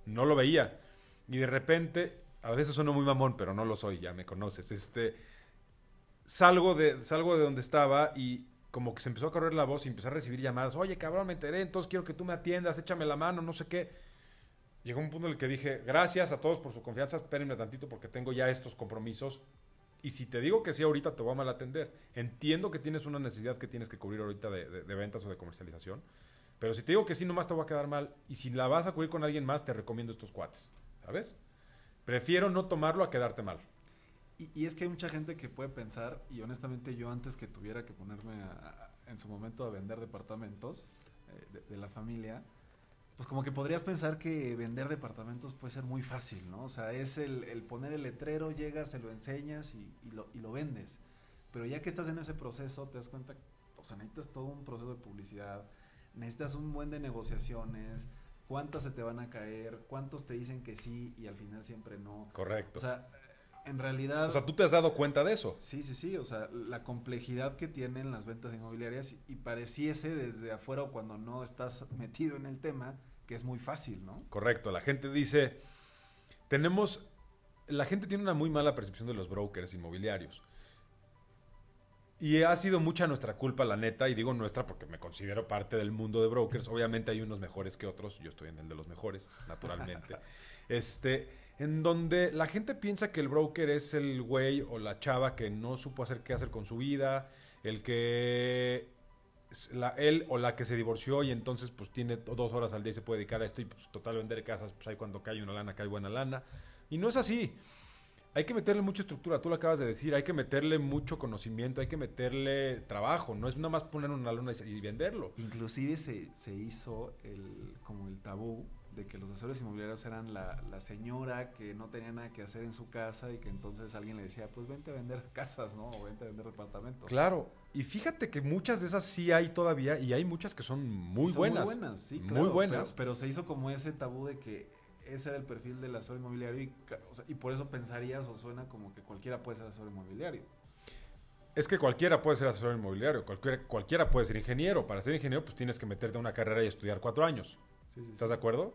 No lo veía. Y de repente, a veces sueno muy mamón, pero no lo soy, ya me conoces. Este, salgo de, salgo de donde estaba y como que se empezó a correr la voz y empecé a recibir llamadas. Oye, cabrón, me enteré, entonces quiero que tú me atiendas, échame la mano, no sé qué. Llegó un punto en el que dije, gracias a todos por su confianza, espérenme tantito porque tengo ya estos compromisos. Y si te digo que sí ahorita, te voy a mal atender. Entiendo que tienes una necesidad que tienes que cubrir ahorita de, de- de ventas o de comercialización. Pero si te digo que sí, nomás te voy a quedar mal. Y si la vas a cubrir con alguien más, te recomiendo estos cuates. ¿Sabes? Prefiero no tomarlo a quedarte mal. Y, y es que hay mucha gente que puede pensar, y honestamente yo antes que tuviera que ponerme a- a- en su momento a vender departamentos eh, de, de la familia, pues como que podrías pensar que vender departamentos puede ser muy fácil, ¿no? O sea, es el, el poner el letrero, llegas, se lo enseñas y, y lo, y lo vendes. Pero ya que estás en ese proceso, te das cuenta, o sea, necesitas todo un proceso de publicidad, necesitas un buen de negociaciones, cuántas se te van a caer, cuántos te dicen que sí y al final siempre no. Correcto. O sea, en realidad... O sea, tú te has dado cuenta de eso. Sí, sí, sí, o sea, la complejidad que tienen las ventas inmobiliarias y, y pareciese desde afuera o cuando no estás metido en el tema que es muy fácil, ¿no? Correcto. La gente dice, tenemos, la gente tiene una muy mala percepción de los brokers inmobiliarios. Y ha sido mucha nuestra culpa, la neta, y digo nuestra porque me considero parte del mundo de brokers. Obviamente hay unos mejores que otros, yo estoy en el de los mejores, naturalmente. este, en donde la gente piensa que el broker es el güey o la chava que no supo hacer qué hacer con su vida, el que la, él o la que se divorció y entonces pues tiene dos horas al día y se puede dedicar a esto y pues total vender casas, pues ahí cuando cae una lana, cae buena lana. Y no es así. Hay que meterle mucha estructura, tú lo acabas de decir, hay que meterle mucho conocimiento, hay que meterle trabajo, no es nada más poner una luna y, y venderlo. Inclusive se, se hizo el, como el tabú de que los asesores inmobiliarios eran la, la señora que no tenía nada que hacer en su casa y que entonces alguien le decía, pues vente a vender casas, ¿no? O vente a vender departamentos. Claro, y fíjate que muchas de esas sí hay todavía y hay muchas que son muy Son buenas. Muy buenas, sí, Muy claro, buenas. Pero, pero se hizo como ese tabú de que ese era el perfil del asesor inmobiliario y, ca- o sea, y por eso pensarías o suena como que cualquiera puede ser asesor inmobiliario. Es que cualquiera puede ser asesor inmobiliario, cualquiera, cualquiera puede ser ingeniero. Para ser ingeniero pues tienes que meterte a una carrera y estudiar cuatro años. Sí, sí, ¿Estás sí. de acuerdo?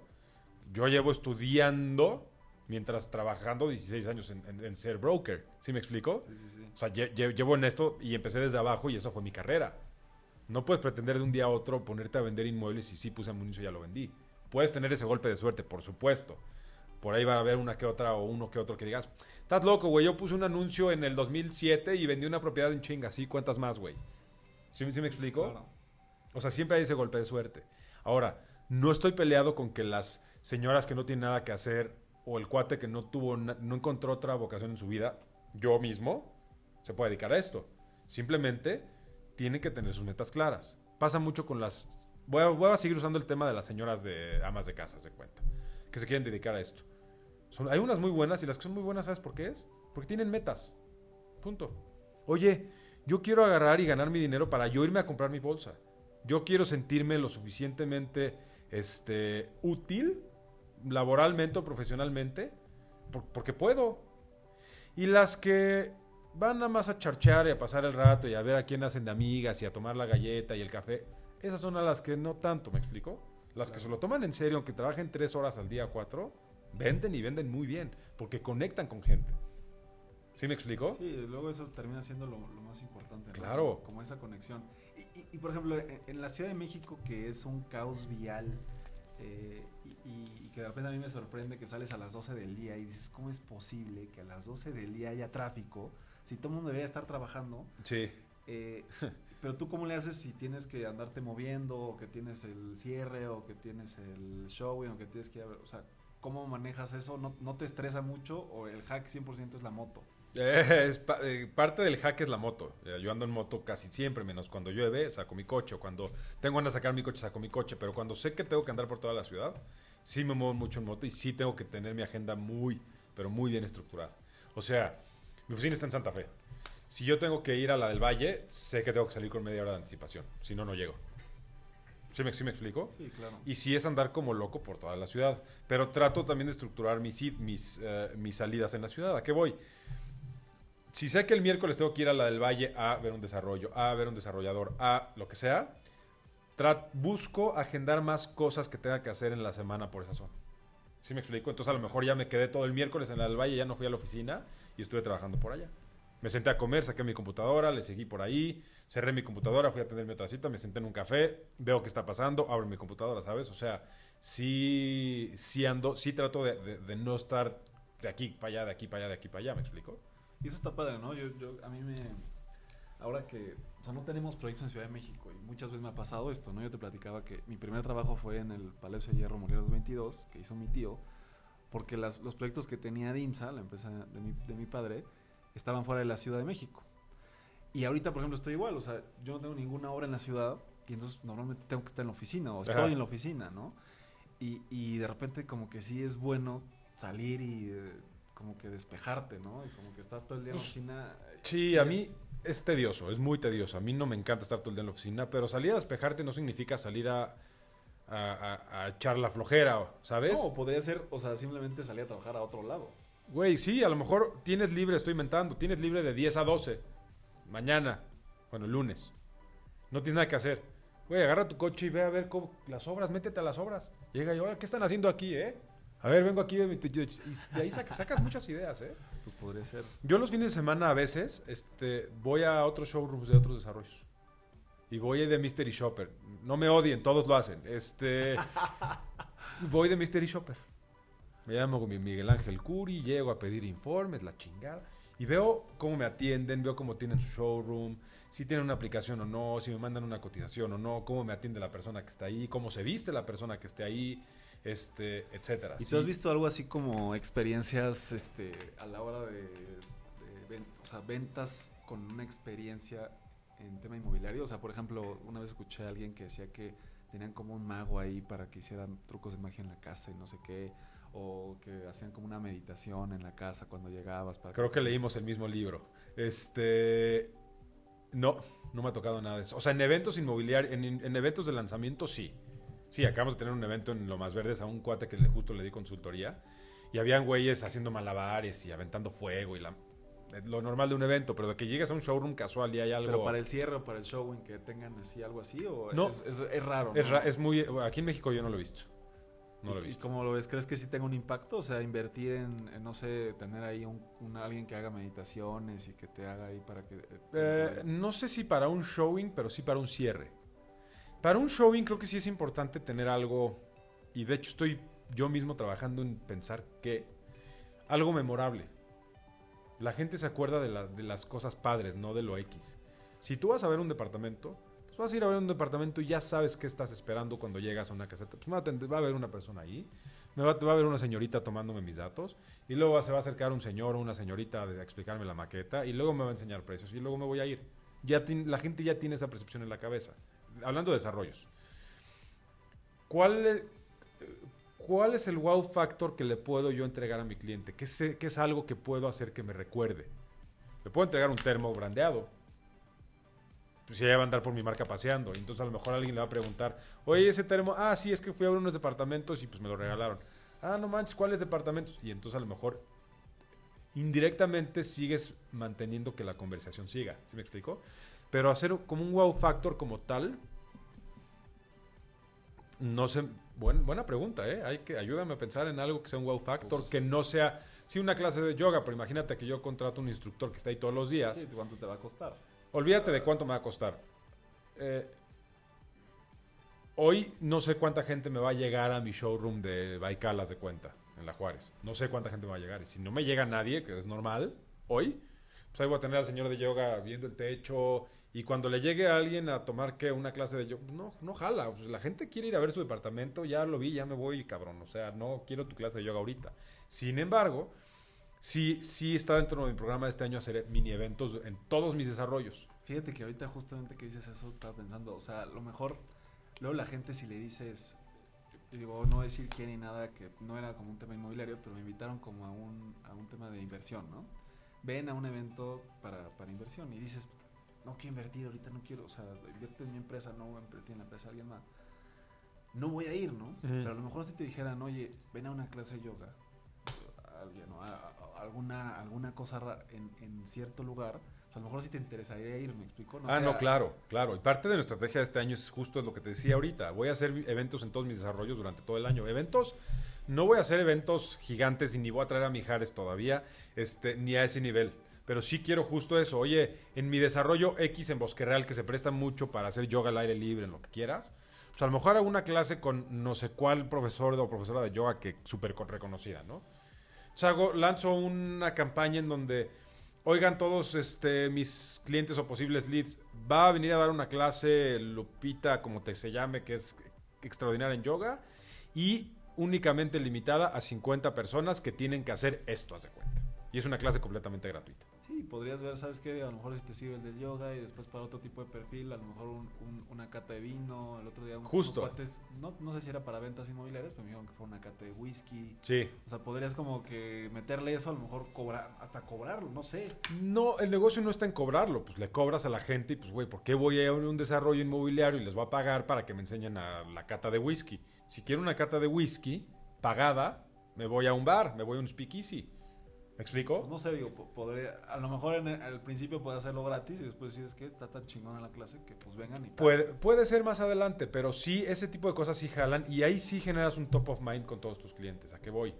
Yo llevo estudiando mientras trabajando 16 años en, en- en ser broker. ¿Sí me explico? Sí, sí, sí. O sea, lle- lle- llevo en esto y empecé desde abajo y eso fue mi carrera. No puedes pretender de un día a otro ponerte a vender inmuebles y sí puse anuncio y ya lo vendí. Puedes tener ese golpe de suerte, por supuesto. Por ahí va a haber una que otra o uno que otro que digas, estás loco, güey, yo puse un anuncio en el 2007 y vendí una propiedad en chinga, ¿sí? ¿Cuántas más, güey? ¿Sí, sí me explico? Claro. O sea, siempre hay ese golpe de suerte. Ahora, no estoy peleado con que las señoras que no tienen nada que hacer o el cuate que no tuvo, no encontró otra vocación en su vida, yo mismo, se pueda dedicar a esto. Simplemente tiene que tener sus metas claras. Pasa mucho con las... Voy a, voy a seguir usando el tema de las señoras de amas de casa, se cuenta, que se quieren dedicar a esto. Son, hay unas muy buenas y las que son muy buenas, ¿sabes por qué es? Porque tienen metas. Punto. Oye, yo quiero agarrar y ganar mi dinero para yo irme a comprar mi bolsa. Yo quiero sentirme lo suficientemente este, útil laboralmente o profesionalmente por- porque puedo. Y las que van nada más a charchear y a pasar el rato y a ver a quién hacen de amigas y a tomar la galleta y el café, esas son a las que no tanto, ¿me explico? Las que se lo toman en serio, aunque trabajen tres horas al día, cuatro, venden y venden muy bien, porque conectan con gente. ¿Sí me explico? Sí, luego eso termina siendo lo, lo más importante. ¿no? Claro. Como esa conexión. Y, y- y, por ejemplo, en, en la Ciudad de México, que es un caos vial, eh, y, y- y que de repente a mí me sorprende que sales a las 12 del día y dices, ¿cómo es posible que a las 12 del día haya tráfico? Si todo el mundo debería estar trabajando. Sí. eh, pero tú, ¿cómo le haces si tienes que andarte moviendo, o que tienes el cierre, o que tienes el showing, o que tienes que ir a ver? O sea, ¿cómo manejas eso? ¿No, no te estresa mucho? ¿O el hack 100% es la moto? Eh, es pa- eh, parte del hack es la moto. Eh, Yo ando en moto casi siempre, menos cuando llueve, saco mi coche. O cuando tengo ganas de sacar mi coche, saco mi coche. Pero cuando sé que tengo que andar por toda la ciudad, sí me muevo mucho en moto y sí tengo que tener mi agenda muy, pero muy bien estructurada. O sea, mi oficina está en Santa Fe. Si yo tengo que ir a la del Valle, sé que tengo que salir con media hora de anticipación. Si no, no llego. ¿Sí me, sí me explico? Sí, claro. Y sí es andar como loco por toda la ciudad. Pero trato también de estructurar mis, mis, eh, mis salidas en la ciudad. ¿A qué voy? Si sé que el miércoles tengo que ir a la del Valle a ver un desarrollo, a ver un desarrollador, a lo que sea, busco agendar más cosas que tenga que hacer en la semana por esa zona. ¿Sí me explico? Entonces a lo mejor ya me quedé todo el miércoles en la del Valle, ya no fui a la oficina y estuve trabajando por allá. Me senté a comer, saqué mi computadora, le seguí por ahí, cerré mi computadora, fui a atender mi otra cita, me senté en un café, veo qué está pasando, abro mi computadora, ¿sabes? O sea, sí, sí ando, sí trato de, de- de no estar de aquí para allá, de aquí para allá, de aquí para allá, ¿me explico? Y eso está padre, ¿no? Yo, yo, a mí me... Ahora que, o sea, no tenemos proyectos en Ciudad de México y muchas veces me ha pasado esto, ¿no? Yo te platicaba que mi primer trabajo fue en el Palacio de Hierro Morelos 22, que hizo mi tío, porque las- los proyectos que tenía DIMSA, la empresa de mi, de mi padre, estaban fuera de la Ciudad de México. Y ahorita, por ejemplo, estoy igual, o sea, yo no tengo ninguna obra en la ciudad y entonces normalmente tengo que estar en la oficina o estoy Ajá. en la oficina, ¿no? Y, y de repente como que sí es bueno salir y eh, como que despejarte, ¿no? Y como que estar todo el día en la Pues, oficina. Sí, a es- mí es tedioso, es muy tedioso. A mí no me encanta estar todo el día en la oficina, pero salir a despejarte no significa salir a, a- a- a echar la flojera, ¿sabes? No, podría ser, o sea, simplemente salir a trabajar a otro lado. Güey, sí, a lo mejor tienes libre, estoy inventando, tienes libre de 10 a 12. Mañana, bueno, el lunes. No tienes nada que hacer. Güey, agarra tu coche y ve a ver cómo, las obras, métete a las obras. Llega y, "Oye, ¿qué están haciendo aquí, eh? A ver, vengo aquí de, mi- y de ahí saca- sacas muchas ideas, eh. Pues podría ser. Yo los fines de semana a veces este, voy a otros showrooms de otros desarrollos. Y voy de Mystery Shopper. No me odien, todos lo hacen. Este, voy de Mystery Shopper. Me llamo Mi- Miguel Ángel Curi, llego a pedir informes, la chingada. Y veo cómo me atienden, veo cómo tienen su showroom, si tienen una aplicación o no, si me mandan una cotización o no, cómo me atiende la persona que está ahí, cómo se viste la persona que esté ahí, este, etcétera. ¿Y Sí. tú has visto algo así como experiencias este, a la hora de, de ven- o sea, ventas con una experiencia en tema inmobiliario? O sea, por ejemplo, una vez escuché a alguien que decía que tenían como un mago ahí para que hicieran trucos de magia en la casa y no sé qué, o que hacían como una meditación en la casa cuando llegabas. Para Creo que leímos el mismo libro. Este. No, no me ha tocado nada de eso. O sea, en eventos inmobiliarios, en, en eventos de lanzamiento, sí. Sí, acabamos de tener un evento en Lo Más Verdes a un cuate que justo le di consultoría. Y habían güeyes haciendo malabares y aventando fuego y la, lo normal de un evento. Pero de que llegas a un showroom casual y hay algo. Pero para el cierre o para el showing que tengan así algo así, o No. es, es- es raro. es, ¿no? ra- es muy. Aquí en México yo no lo he visto. No lo he ¿Y- ¿Y visto. cómo lo ves? ¿Crees que sí tenga un impacto? O sea, invertir en, en, no sé, tener ahí un, un alguien que haga meditaciones y que te haga ahí para que... eh, Eh, no sé si para un showing, pero sí para un cierre. Para un showing creo que sí es importante tener algo, y de hecho estoy yo mismo trabajando en pensar que algo memorable. La gente se acuerda de, la- de las cosas padres, no de lo X. Si tú vas a ver un departamento, pues vas a ir a ver un departamento y ya sabes qué estás esperando cuando llegas a una caseta. Pues va a haber una persona ahí, me va, va a haber una señorita tomándome mis datos, y luego se va a acercar un señor o una señorita a explicarme la maqueta, y luego me va a enseñar precios, y luego me voy a ir. Ya la gente ya tiene esa percepción en la cabeza. Hablando de desarrollos. ¿Cuál ¿Cuál es el wow factor que le puedo yo entregar a mi cliente? ¿Qué es, qué es algo que puedo hacer que me recuerde? Le puedo entregar un termo brandeado. Pues ya va a andar por mi marca paseando. Entonces a lo mejor alguien le va a preguntar, oye, ese termo, ah, sí, es que fui a unos departamentos y pues me lo regalaron. Ah, no manches, ¿cuáles departamentos? Y entonces a lo mejor indirectamente sigues manteniendo que la conversación siga. ¿Sí me explico? Pero hacer como un wow factor como tal, no sé. Buen- buena pregunta, ¿eh? Hay que, ayúdame a pensar en algo que sea un wow factor, Pues- que no sea Sí, una clase de yoga, pero imagínate que yo contrato un instructor que está ahí todos los días. Sí, ¿cuánto te va a costar? Olvídate de cuánto me va a costar. Eh, hoy no sé cuánta gente me va a llegar a mi showroom de Baicalas de cuenta en La Juárez. No sé cuánta gente me va a llegar. Y si no me llega nadie, que es normal, hoy, pues ahí voy a tener al señor de yoga viendo el techo. Y cuando le llegue a alguien a tomar ¿qué? una clase de yoga, no, no jala. Pues la gente quiere ir a ver su departamento, ya lo vi, ya me voy, cabrón. O sea, no quiero tu clase de yoga ahorita. Sin embargo, sí, sí está dentro de mi programa de este año hacer mini eventos en todos mis desarrollos. Fíjate que ahorita justamente que dices eso, estaba pensando, o sea, lo mejor luego la gente si le dices, digo, no decir quién ni nada, que no era como un tema inmobiliario, pero me invitaron como a un, a un tema de inversión, ¿no? Ven a un evento para, para inversión y dices, no quiero invertir ahorita, no quiero, o sea, invierte en mi empresa, no voy a invertir en la empresa de alguien más. No voy a ir, ¿no? Pero a lo mejor si te dijeran, oye, ven a una clase de yoga, alguien, ¿no? A- a- alguna, alguna cosa en, en cierto lugar, pues a lo mejor sí te interesaría ir, ¿me explico? ah, no, claro, claro. Y parte de nuestra estrategia de este año es justo lo que te decía ahorita. Voy a hacer eventos en todos mis desarrollos durante todo el año. Eventos, no voy a hacer eventos gigantes y ni voy a traer a Mijares todavía, este, ni a ese nivel. Pero sí quiero justo eso. Oye, en mi desarrollo X en Bosque Real, que se presta mucho para hacer yoga al aire libre, en lo que quieras, pues a lo mejor hago una clase con no sé cuál profesor o profesora de yoga que súper con- reconocida, ¿no? Sea, hago- lanzo una campaña en donde, oigan todos este, mis clientes o posibles leads, va a venir a dar una clase Lupita, como te se llame, que es extraordinaria en yoga, y únicamente limitada a 50 personas que tienen que hacer esto, haz de cuenta. Y es una clase completamente gratuita. Sí, podrías ver, ¿sabes qué? A lo mejor si te sigue el del yoga y después para otro tipo de perfil, a lo mejor un- un- una cata de vino, el otro día un, Justo. unos cuates, no, no sé si era para ventas inmobiliarias, pero me dijeron que fue una cata de whisky. Sí. O sea, podrías como que meterle eso, a lo mejor cobrar, hasta cobrarlo, no sé. No, el negocio no está en cobrarlo, pues le cobras a la gente y pues, güey, ¿por qué voy a un desarrollo inmobiliario y les voy a pagar para que me enseñen a la cata de whisky? Si quiero una cata de whisky pagada, me voy a un bar, me voy a un speakeasy. ¿Me explico? Pues no sé, digo, po- podría, a lo mejor en el- al principio puede hacerlo gratis y después si es que está tan chingona la clase que pues vengan y tal. Puede, puede ser más adelante, pero sí, ese tipo de cosas sí jalan y ahí sí generas un top of mind con todos tus clientes. ¿A qué voy?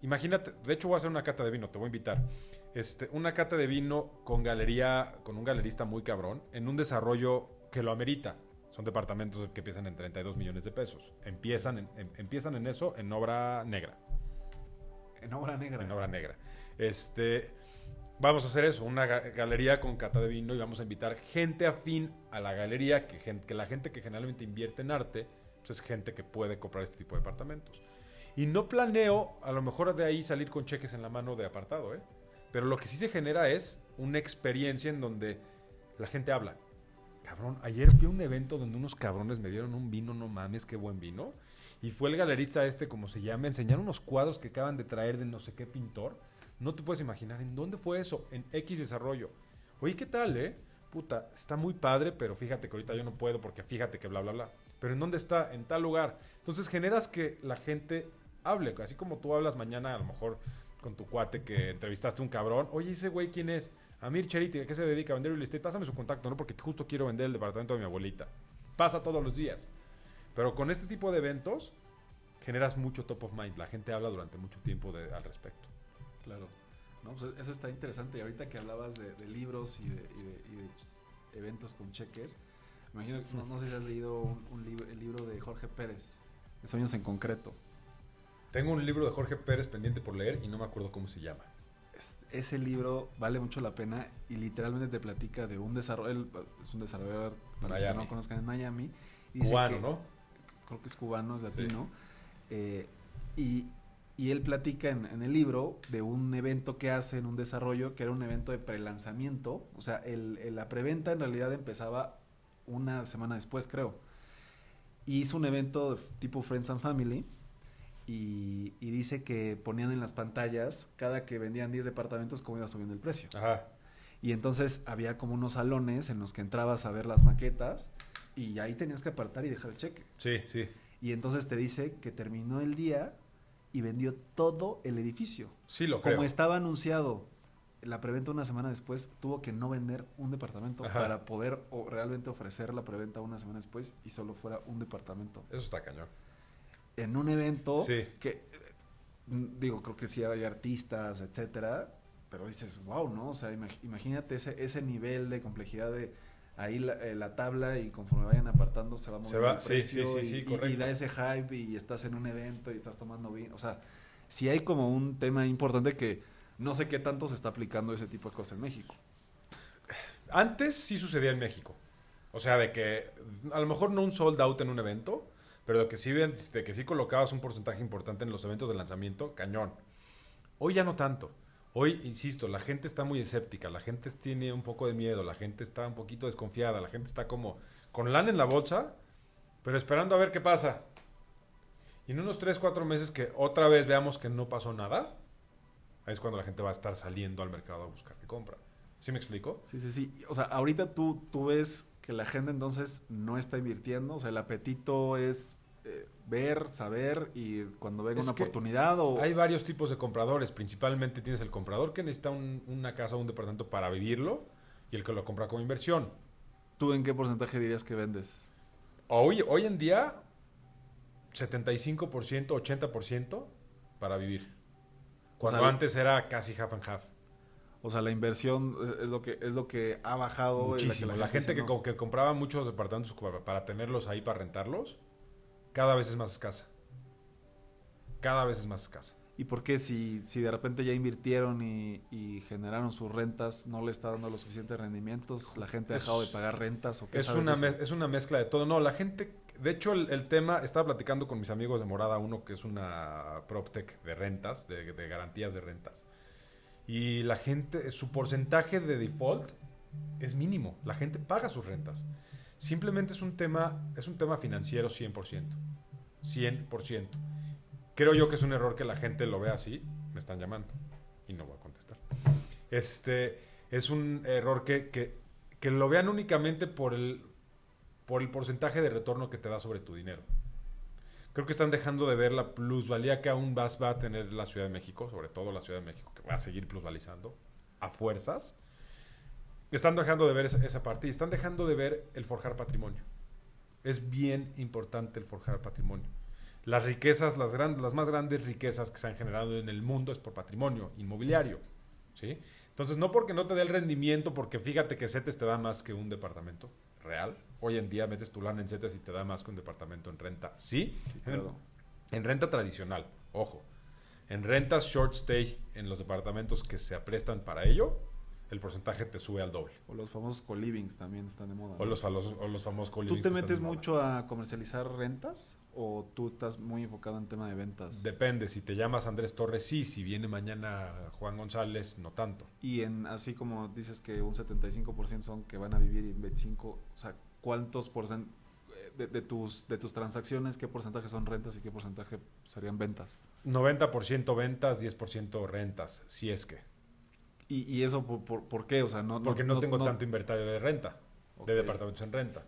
Imagínate, de hecho voy a hacer una cata de vino, te voy a invitar. Este, una cata de vino con galería, con un galerista muy cabrón, en un desarrollo que lo amerita. Son departamentos que empiezan en 32 millones de pesos. Empiezan en, en- empiezan en eso en obra negra. En obra negra. En obra negra. Este, vamos a hacer eso, una ga- galería con cata de vino y vamos a invitar gente afín a la galería, que, la gente que generalmente invierte en arte, pues es gente que puede comprar este tipo de departamentos. Y no planeo a lo mejor de ahí salir con cheques en la mano de apartado, ¿eh? Pero lo que sí se genera es una experiencia en donde la gente habla. Cabrón, ayer fui a un evento donde unos cabrones me dieron un vino, no mames, qué buen vino. Y fue el galerista este, como se llama, enseñaron unos cuadros que acaban de traer de no sé qué pintor. No te puedes imaginar, ¿en dónde fue eso? En X desarrollo. Oye, ¿qué tal, eh? Puta, está muy padre, pero fíjate que ahorita yo no puedo porque fíjate que bla, bla, bla. Pero ¿en dónde está? En tal lugar. Entonces generas que la gente hable, así como tú hablas mañana a lo mejor con tu cuate que entrevistaste a un cabrón. Oye, ese güey, ¿quién es? Amir Cheriti, ¿a qué se dedica? ¿A vender real estate? Pásame su contacto, ¿no? Porque justo quiero vender el departamento de mi abuelita. Pasa todos los días. Pero con este tipo de eventos generas mucho top of mind. La gente habla durante mucho tiempo al respecto. Claro. No, pues eso está interesante. Y ahorita que hablabas de, de libros y de, y de- y de eventos con cheques, me imagino, no, no sé si has leído un, un libro, el libro de Jorge Pérez, de Sueños en Concreto. Tengo un libro de Jorge Pérez pendiente por leer y no me acuerdo cómo se llama. Es- ese libro vale mucho la pena y literalmente te platica de un desarrollo, él es un desarrollador, para los que no Miami. conozcan, en Miami. y Cubano, que- ¿no? creo que es cubano, es latino. eh, y, y él platica en, en el libro de un evento que hace en un desarrollo, que era un evento de prelanzamiento. O sea, el, el- la preventa en realidad empezaba una semana después, creo. Y hizo un evento de tipo Friends and Family. Y, y dice que ponían en las pantallas, cada que vendían 10 departamentos, cómo iba subiendo el precio. Ajá. Y entonces había como unos salones en los que entrabas a ver las maquetas y ahí tenías que apartar y dejar el cheque. Sí, sí. Y entonces te dice que terminó el día y vendió todo el edificio. Sí, lo Como creo. estaba anunciado la preventa una semana después, tuvo que no vender un departamento Ajá. para poder o- realmente ofrecer la preventa una semana después y solo fuera un departamento. Eso está cañón. En un evento Sí. que mm, digo, creo que sí hay artistas, etcétera, pero dices, wow, ¿no? O sea, imag- imagínate ese, ese nivel de complejidad de ahí la, eh, la tabla y conforme vayan apartando se va Se moviendo va- el precio sí, sí, y, sí, y- y correcto. da ese hype y estás en un evento y estás tomando vino. O sea, sí hay como un tema importante que no sé qué tanto se está aplicando ese tipo de cosas en México. Antes sí sucedía en México. O sea, de que a lo mejor no un sold out en un evento, pero de que sí, de que sí colocabas un porcentaje importante en los eventos de lanzamiento, cañón. Hoy ya no tanto. Hoy, insisto, la gente está muy escéptica, la gente tiene un poco de miedo, la gente está un poquito desconfiada, la gente está como con lana en la bolsa, pero esperando a ver qué pasa. Y en unos 3, 4 meses que otra vez veamos que no pasó nada, ahí es cuando la gente va a estar saliendo al mercado a buscar qué compra. ¿Sí me explico? Sí, sí, sí. O sea, ahorita tú, tú ves que la gente entonces no está invirtiendo. O sea, el apetito es eh, ver, saber y cuando venga Es una oportunidad o... Hay varios tipos de compradores. Principalmente tienes el comprador que necesita un- una casa o un departamento para vivirlo y el que lo compra como inversión. ¿Tú en qué porcentaje dirías que vendes? Hoy, hoy en día, 75%, 80% para vivir. Cuando sea, antes era casi half and half. O sea, la inversión es- lo que es lo que ha bajado. Muchísimo. La, gente, que, no. co- que compraba muchos departamentos para tenerlos ahí para rentarlos, cada vez es más escasa. Cada vez es más escasa. ¿Y por qué si, si de repente ya invirtieron y, y generaron sus rentas, no le está dando los suficientes rendimientos? ¿La gente ha Es- dejado de pagar rentas o qué Es sabes una, eso? es una mezcla de todo. No, la gente. De hecho, el, el tema. Estaba platicando con mis amigos de Morada, uno que es una PropTech de rentas, de, de garantías de rentas. Y la gente. Su porcentaje de default es mínimo. La gente paga sus rentas. Simplemente es un tema. Es un tema financiero 100%. 100%. Creo yo que es un error que la gente lo vea así. Me están llamando. Y no voy a contestar. Este. Es un error que, que, que lo vean únicamente por el, por el porcentaje de retorno que te da sobre tu dinero. Creo que están dejando de ver la plusvalía que aún vas, va a tener la Ciudad de México, sobre todo la Ciudad de México, que va a seguir plusvalizando a fuerzas. Están dejando de ver esa, esa parte y están dejando de ver el forjar patrimonio. Es bien importante el forjar patrimonio. Las riquezas, las, gran- las más grandes riquezas que se han generado en el mundo es por patrimonio inmobiliario. ¿sí? Entonces, no porque no te dé el rendimiento, porque fíjate que CETES te da más que un departamento real. Hoy en día metes tu lana en CETES y te da más que un departamento en renta. Sí, Sí, claro. en renta tradicional, ojo. En rentas short stay, en los departamentos que se aprestan para ello, el porcentaje te sube al doble. O los famosos co-livings también están de moda. O los, famosos- o los famosos ¿Tú co-living te metes mucho a comercializar rentas o tú estás muy enfocado en tema de ventas? Depende, si te llamas Andrés Torres, sí. Si viene mañana Juan González, no tanto. Y en así como dices que un 75% son que van a vivir y 25, o sea, ¿cuántos porcent de, de tus de tus transacciones qué porcentaje son rentas y qué porcentaje serían ventas? 90% ventas, 10% rentas, si es que. Y, y eso por, por, por qué, o sea, no Porque no, tengo tanto inventario de renta, de departamentos en renta.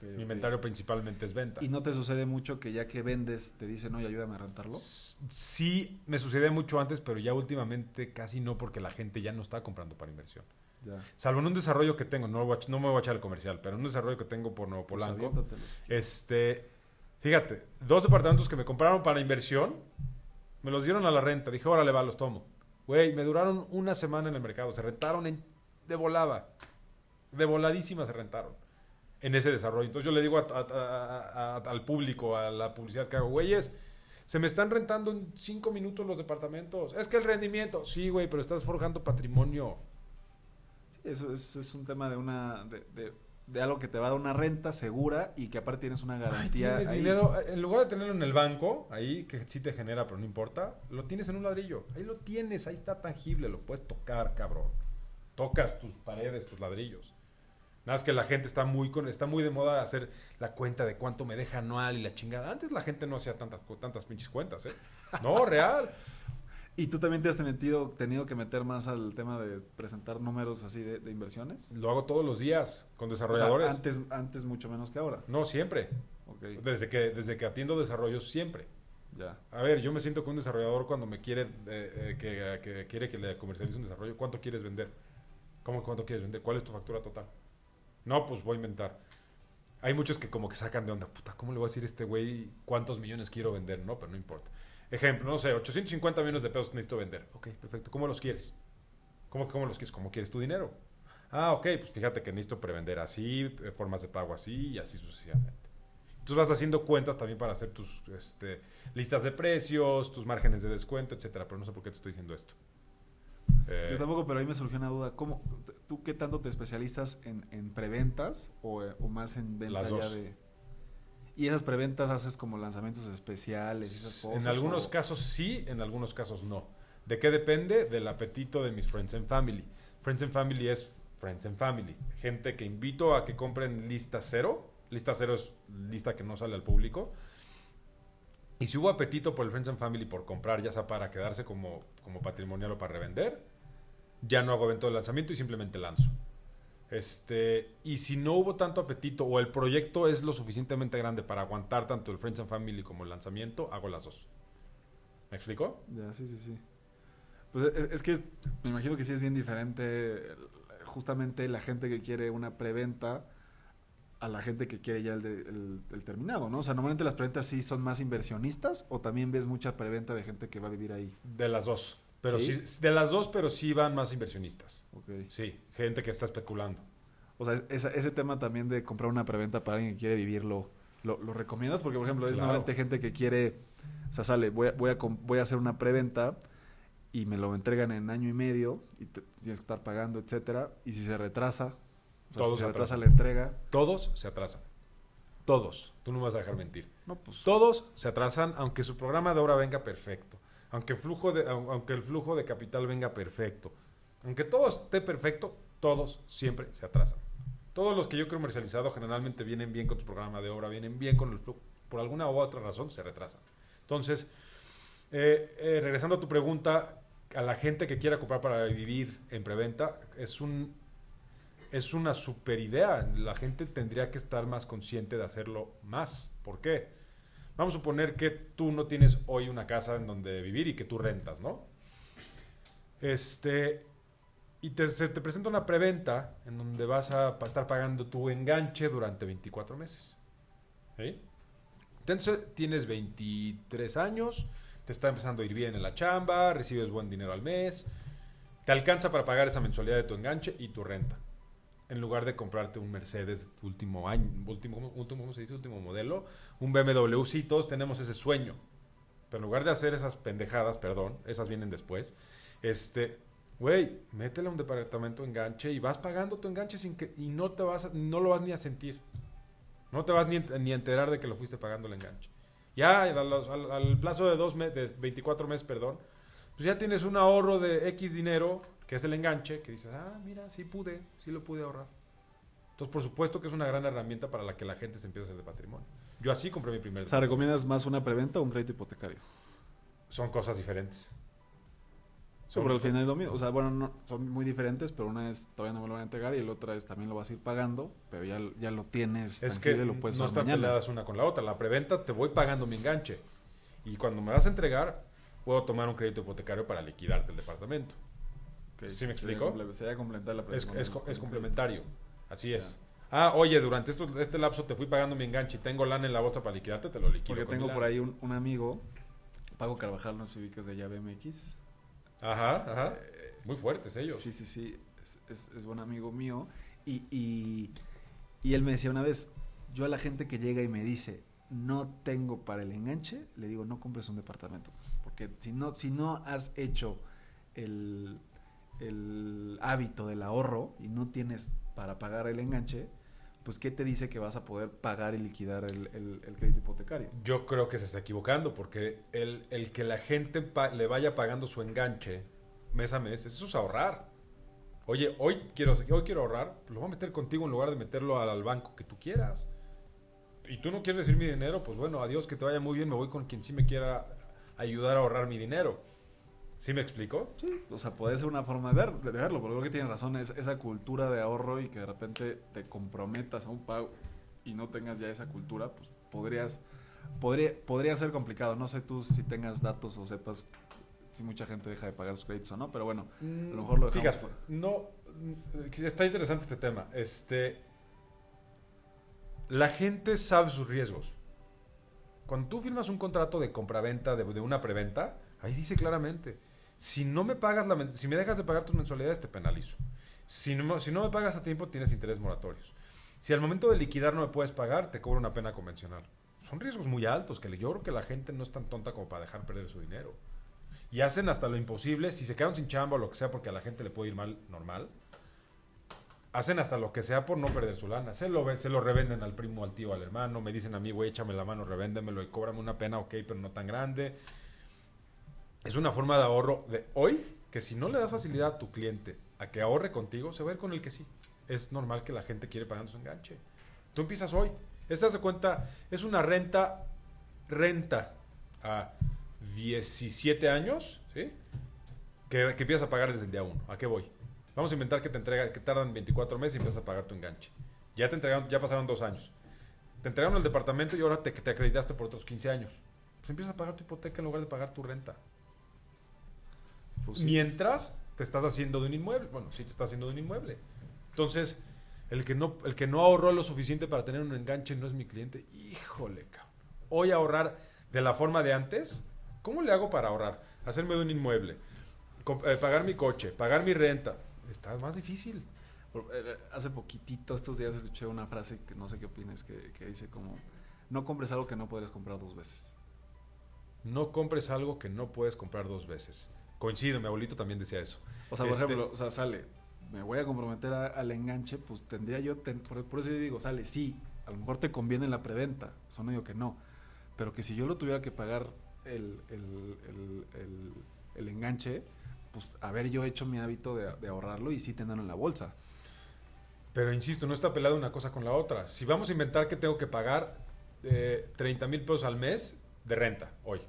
Mi inventario principalmente es venta. Y no te sucede mucho que ya que vendes te dicen, "Oye, ayúdame a rentarlo." Sí, me sucedía mucho antes, pero ya últimamente casi no, porque la gente ya no está comprando para inversión. Ya. Salvo en un desarrollo que tengo, no, voy a no me voy a echar el comercial, pero en un desarrollo que tengo por Nuevo Pues Polanco. aviéntatelos. Este, fíjate, dos departamentos que me compraron para inversión, me los dieron a la renta. Dije, órale, va, los tomo. Güey, me duraron una semana en el mercado. Se rentaron en- de volada. De voladísima se rentaron en ese desarrollo. Entonces yo le digo al público, a la publicidad que hago, güeyes, se me están rentando en cinco minutos los departamentos. Es que el rendimiento, sí, güey, pero estás forjando patrimonio. Sí, eso es, un tema de una de- de algo que te va a dar una renta segura y que aparte tienes una Ay, garantía. tienes ahí. dinero, en lugar de tenerlo en el banco, ahí que sí te genera, pero no importa, lo tienes en un ladrillo. Ahí lo tienes, ahí está tangible, lo puedes tocar, cabrón. Tocas tus paredes, tus ladrillos. Nada más que la gente está muy con, está muy de moda hacer la cuenta de cuánto me deja anual y la chingada. Antes la gente no hacía tantas, tantas pinches cuentas, ¿eh? No, real. ¿Y tú también te has metido, tenido que meter más al tema de presentar números así de, de inversiones? Lo hago todos los días con O sea, desarrolladores. antes, antes mucho menos que ahora. No, siempre. Desde que, desde que atiendo desarrollos, siempre. ya. A ver, yo me siento que un desarrollador cuando me quiere eh, eh, que, que quiere que le comercialice un desarrollo, ¿cuánto quieres vender? ¿Cómo cuánto quieres vender? ¿Cuál es tu factura total? No, pues voy a inventar. Hay muchos que como que sacan de onda, puta, ¿cómo le voy a decir a este güey cuántos millones quiero vender? No, pero no importa. Ejemplo, no sé, 850 millones de pesos necesito vender. Ok, perfecto. ¿Cómo los quieres? ¿Cómo, cómo los quieres? ¿Cómo quieres tu dinero? Ah, ok, pues fíjate que necesito prevender así, eh, formas de pago así y así sucesivamente. Entonces vas haciendo cuentas también para hacer tus este, listas de precios, tus márgenes de descuento, etcétera. Pero no sé por qué te estoy diciendo esto. Eh, Yo tampoco, pero ahí me surgió una duda. ¿Cómo, ¿Tú qué tanto te especializas en, en preventas o, eh, o más en venta Las ya dos. de... Y esas preventas haces como lanzamientos especiales esas cosas. en algunos o- casos sí, en algunos casos no. ¿De qué depende? Del apetito de mis Friends and Family. Friends and Family es Friends and Family. Gente que invito a que compren lista cero. Lista cero es lista que no sale al público. Y si hubo apetito por el Friends and Family por comprar, ya sea para quedarse como, como patrimonial o para revender, ya no hago evento de lanzamiento y simplemente lanzo. Este, y si no hubo tanto apetito o el proyecto es lo suficientemente grande para aguantar tanto el Friends and Family como el lanzamiento, hago las dos. ¿Me explico? Ya, sí, sí, sí. Pues es, es que me imagino que sí es bien diferente justamente la gente que quiere una preventa a la gente que quiere ya el, de- el- el terminado, ¿no? O sea, normalmente las preventas sí son más inversionistas o también ves mucha preventa de gente que va a vivir ahí. De las dos. Pero ¿Sí? ¿Sí? de las dos, pero sí van más inversionistas. Sí, gente que está especulando. O sea, esa- ese tema también de comprar una preventa para alguien que quiere vivirlo, ¿lo, lo recomiendas? Porque, por ejemplo, es Claro. normalmente gente que quiere, o sea, sale, voy a, voy a, voy a hacer una preventa y me lo entregan en año y medio y te- tienes que estar pagando, etcétera. Y si se retrasa, o sea, Todo si se se retrasa la entrega, Todos se atrasan. Todos. Tú no me vas a dejar mentir. no, pues... Todos se atrasan, aunque su programa de obra venga perfecto. Aunque el flujo de, au- aunque el flujo de capital venga perfecto. Aunque todo esté perfecto, todos siempre se atrasan. Todos los que yo he comercializado generalmente vienen bien con su programa de obra, vienen bien con el flujo. Por alguna u otra razón se retrasan. Entonces, eh, eh, regresando a tu pregunta, a la gente que quiera comprar para vivir en preventa, es un es una super idea. La gente tendría que estar más consciente de hacerlo más. ¿Por qué? Vamos a suponer que tú no tienes hoy una casa en donde vivir y que tú rentas, ¿no? Este, y te, se te presenta una preventa en donde vas a estar pagando tu enganche durante 24 meses. ¿Sí? Entonces tienes 23 años, te está empezando a ir bien en la chamba, recibes buen dinero al mes, te alcanza para pagar esa mensualidad de tu enganche y tu renta. En lugar de comprarte un Mercedes último año, último, último, ¿cómo se dice? Último modelo, un BMW, sí, todos tenemos ese sueño. Pero en lugar de hacer esas pendejadas, perdón, esas vienen después, este, güey, métele a un departamento enganche y vas pagando tu enganche sin que, y no te vas, no lo vas ni a sentir. No te vas ni, ni a enterar de que lo fuiste pagando el enganche. Ya al, al plazo de dos meses, de 24 meses, perdón, pues ya tienes un ahorro de X dinero, que es el enganche, que dices, ah, mira, sí pude, sí lo pude ahorrar. Entonces, por supuesto que es una gran herramienta para la que la gente se empiece a hacer de patrimonio. Yo así compré mi primer O sea, ¿recomiendas más una preventa o un crédito hipotecario? Son cosas diferentes. Pero al final es lo mismo. O sea, bueno, no- son muy diferentes, pero una es todavía no me lo van a entregar y el otra es también lo vas a ir pagando, pero ya, ya lo tienes Es que tangible, lo puedes no están mañana. peleadas una con la otra. La preventa te voy pagando mi enganche. Y cuando me vas a entregar, puedo tomar un crédito hipotecario para liquidarte el departamento. ¿Sí me explico? Sería complementar la Es, es complementario. Así es. Ah, oye, durante esto- este lapso te fui pagando mi enganche y tengo lana en la bolsa para liquidarte, te lo liquido. Porque tengo por ahí un, un amigo, Pago Carvajal, no sé ubicas de llave MX. Ajá, ajá. Muy fuertes ellos. Sí, sí, sí, es, es- es buen amigo mío. Y, y, y él me decía una vez, yo a la gente que llega y me dice, no tengo para el enganche, le digo, no compres un departamento. Porque si no, si no has hecho el, el hábito del ahorro y no tienes para pagar el enganche, pues ¿qué te dice que vas a poder pagar y liquidar el, el- crédito hipotecario? Yo creo que se está equivocando porque el, el que la gente le vaya pagando su enganche mes a mes, eso es ahorrar. Oye, hoy quiero, hoy quiero ahorrar, pues lo voy a meter contigo en lugar de meterlo al, al banco que tú quieras. Y tú no quieres decir mi dinero, pues bueno, adiós, que te vaya muy bien, me voy con quien sí me quiera ayudar a ahorrar mi dinero. ¿Sí me explico? Sí, o sea, puede ser una forma de, ver- de verlo, pero creo que tienes razón, es esa cultura de ahorro y que de repente te comprometas a un pago y no tengas ya esa cultura, pues podrías, podría, podría ser complicado. No sé tú si tengas datos o sepas si mucha gente deja de pagar sus créditos o no, pero bueno, a lo mejor lo dejamos Fíjate, por- no, mm, está interesante este tema. Este, la gente sabe sus riesgos. Cuando tú firmas un contrato de compraventa, de, de una preventa, ahí dice claramente, si no me pagas la si me dejas de pagar tus mensualidades, te penalizo. Si no, si no me pagas a tiempo, tienes intereses moratorios. Si al momento de liquidar no me puedes pagar, te cobro una pena convencional. Son riesgos muy altos que yo creo que la gente no es tan tonta como para dejar perder su dinero. Y hacen hasta lo imposible, si se quedan sin chamba o lo que sea porque a la gente le puede ir mal normal, hacen hasta lo que sea por no perder su lana. Se lo, se lo revenden al primo, al tío, al hermano. Me dicen a mí, güey, échame la mano, revéndemelo y cóbrame una pena, ok, pero no tan grande. Es una forma de ahorro de hoy que si no le das facilidad a tu cliente a que ahorre contigo, se va a ir con el que sí. Es normal que la gente quiere pagando su enganche. Tú empiezas hoy. Esta se cuenta, es una renta, renta a 17 años, ¿sí? Que, que empiezas a pagar desde el día 1. ¿A qué voy? Vamos a inventar que te entrega, que tardan 24 meses y empiezas a pagar tu enganche. Ya te entregaron, ya pasaron dos años. Te entregaron el departamento y ahora te, te acreditaste por otros 15 años. Pues empiezas a pagar tu hipoteca en lugar de pagar tu renta. Pues sí. Mientras te estás haciendo de un inmueble. Bueno, sí te estás haciendo de un inmueble. Entonces, el que no, el que no ahorró lo suficiente para tener un enganche no es mi cliente. Híjole, cabrón. Hoy ahorrar de la forma de antes, ¿cómo le hago para ahorrar? Hacerme de un inmueble, eh, pagar mi coche, pagar mi renta. Está más difícil. Por- eh, Hace poquitito, estos días, escuché una frase que no sé qué opinas, que, que dice como, no compres algo que no podrías comprar dos veces. No compres algo que no puedes comprar dos veces. Coincido, mi abuelito también decía eso. O sea, por Este- ejemplo, o sea, sale, me voy a comprometer a- al enganche, pues tendría yo, ten- por, por eso yo digo, sale, sí, a lo mejor te conviene la preventa, eso no digo que no, pero que si yo lo tuviera que pagar el, el, el, el- el enganche, pues haber yo hecho mi hábito de, de ahorrarlo y sí tenerlo en la bolsa. Pero insisto, no está pelada una cosa con la otra. Si vamos a inventar que tengo que pagar eh, 30 mil pesos al mes de renta hoy,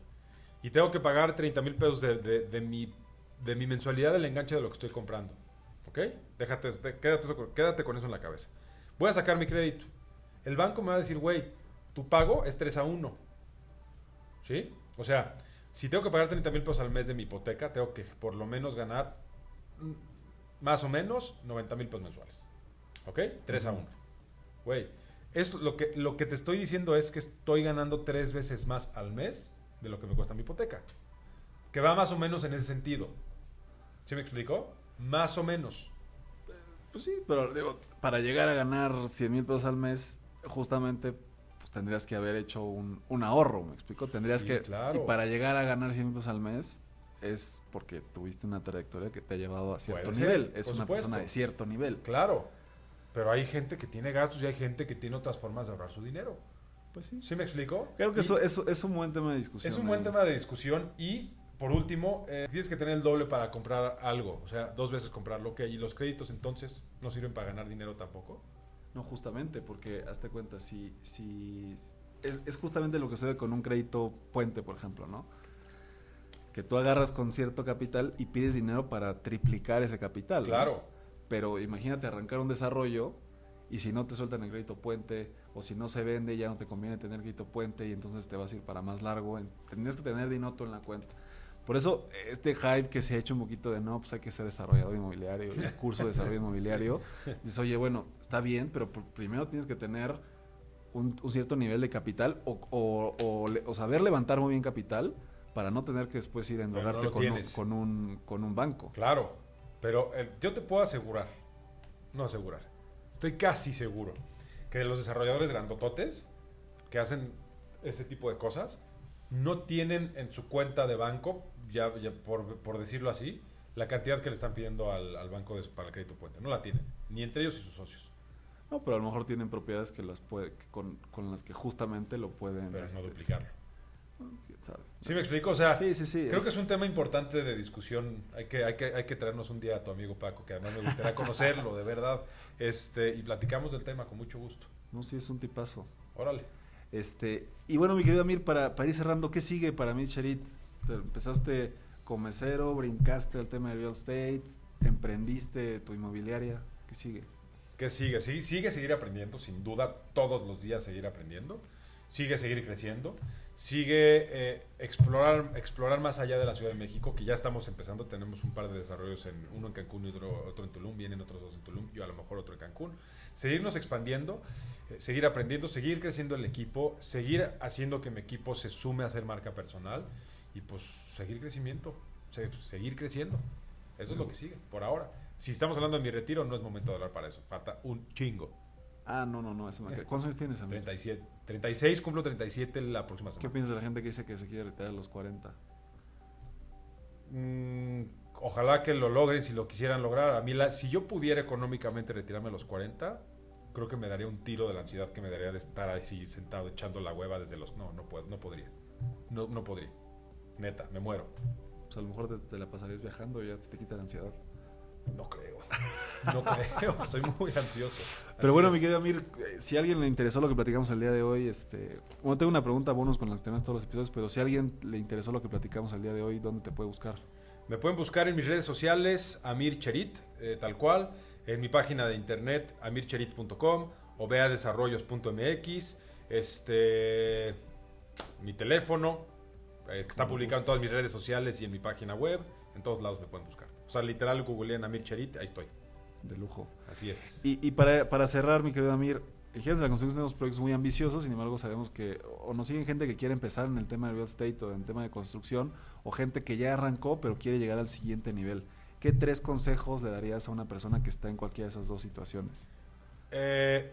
y tengo que pagar 30 mil pesos de, de- de mi, de mi mensualidad del enganche de lo que estoy comprando, ¿ok? Déjate, quédate, eso quédate con eso en la cabeza. Voy a sacar mi crédito. El banco me va a decir, güey, tu pago es 3 a 1. ¿Sí? O sea, si tengo que pagar 30 mil pesos al mes de mi hipoteca, tengo que por lo menos ganar mm, más o menos 90 mil pesos mensuales. ¿Ok? 3 a 1. Güey, es lo que, lo que te estoy diciendo es que estoy ganando tres veces más al mes de lo que me cuesta mi hipoteca. Que va más o menos en ese sentido. ¿Sí me explicó? Más o menos. Pues sí, pero digo, para llegar a ganar 100 mil pesos al mes, justamente pues tendrías que haber hecho un, un ahorro, ¿me explico? Tendrías Sí, que... claro. Y para llegar a ganar 100 mil pesos al mes es porque tuviste una trayectoria que te ha llevado a cierto Puede ser, nivel. Es una supuesto. persona de cierto nivel. Claro. Pero hay gente que tiene gastos y hay gente que tiene otras formas de ahorrar su dinero. Pues sí. ¿Sí me explico? Creo que Y- eso, eso es un buen tema de discusión. Es un buen ahí. tema de discusión y por último, eh, tienes que tener el doble para comprar algo, o sea, dos veces comprarlo, que y los créditos entonces no sirven para ganar dinero tampoco. No, justamente, porque hazte cuenta, si, si es, es justamente lo que sucede con un crédito puente, por ejemplo, ¿no? Que tú agarras con cierto capital y pides dinero para triplicar ese capital. ¿no? Claro. Pero imagínate arrancar un desarrollo y si no te sueltan el crédito puente o si no se vende ya no te conviene tener crédito puente y entonces te vas a ir para más largo. en- Tendrías que tener dinero en la cuenta. Por eso este hype que se ha hecho un poquito de no, pues hay que ser desarrollador inmobiliario el curso de desarrollo inmobiliario. Dices, oye, bueno, está bien, pero primero tienes que tener un, un cierto nivel de capital o, o- o le- o saber levantar muy bien capital para no tener que después ir a no lo con, un, con, un, con un banco. Claro, pero eh, yo te puedo asegurar, no asegurar, estoy casi seguro que los desarrolladores grandototes que hacen ese tipo de cosas no tienen en su cuenta de banco, ya, ya por, por decirlo así, la cantidad que le están pidiendo al, al banco de- para el crédito puente. No la tienen, ni entre ellos y sus socios, No, pero a lo mejor tienen propiedades que las puede, que con, con las que justamente lo pueden. pero este, no duplicarlo. Sabe. ¿Sí me explico? O sea, sí, sí, sí. Creo que es un tema importante de discusión. Hay que, hay, que, hay que traernos un día a tu amigo Paco, que además me gustaría conocerlo, de verdad. Este, y platicamos del tema con mucho gusto. No, sí, es un tipazo. Órale. Este, y bueno, mi querido Amir, para, para ir cerrando, ¿qué sigue para mí, Charit? Te- Empezaste como mesero, brincaste al tema de real estate, emprendiste tu inmobiliaria. ¿Qué sigue? ¿Qué sigue? Sí, sigue seguir aprendiendo, sin duda, todos los días seguir aprendiendo. Sigue seguir creciendo. Sigue eh, explorar, explorar más allá de la Ciudad de México, que ya estamos empezando. Tenemos un par de desarrollos, en, uno en Cancún y otro, otro en Tulum. Vienen otros dos en Tulum, yo a lo mejor otro en Cancún. Seguirnos expandiendo. eh, seguir aprendiendo, seguir creciendo el equipo, seguir haciendo que mi equipo se sume a ser marca personal y pues seguir crecimiento, se- seguir creciendo. Eso es lo que sigue, por ahora. Si estamos hablando de mi retiro, no es momento de hablar para eso. Falta un chingo. Ah, no, no, no. Eso queda. ¿Cuántos años tienes, Amir? 37, 36, cumplo 37 la próxima ¿Qué semana. piensas de la gente que dice que se quiere retirar a los 40? Mm, ojalá que lo logren si lo quisieran lograr. A mí, la- si yo pudiera económicamente retirarme a los 40, creo que me daría un tiro de la ansiedad que me daría de estar así sentado echando la hueva desde los... No, no, puedo, no podría. No, no podría. Neta, me muero. Pues a lo mejor te, te la pasarías viajando y ya te, quita la ansiedad. No creo. No creo. Soy muy ansioso. Pero Así bueno, es. mi querido Amir, eh, si a alguien le interesó lo que platicamos el día de hoy, este, bueno, tengo una pregunta bonus con la que tenemos todos los episodios, pero si a alguien le interesó lo que platicamos el día de hoy, ¿dónde te puede buscar? Me pueden buscar en mis redes sociales, Amir Cherit, eh, tal cual, en mi página de internet, amircherit.com o veadesarrollos.mx, este, mi teléfono, eh, que está publicado en todas mis redes sociales y en mi página web, en todos lados me pueden buscar. O sea, literal, googlean Amir Cherit, ahí estoy. De lujo. Así es. Y, y para, para cerrar, mi querido Amir, en Gigantes de la Construcción tenemos proyectos muy ambiciosos, sin embargo sabemos que o nos siguen gente que quiere empezar en el tema de real estate o en el tema de construcción, o gente que ya arrancó pero quiere llegar al siguiente nivel. ¿Qué tres consejos le darías a una persona que está en cualquiera de esas dos situaciones? Eh,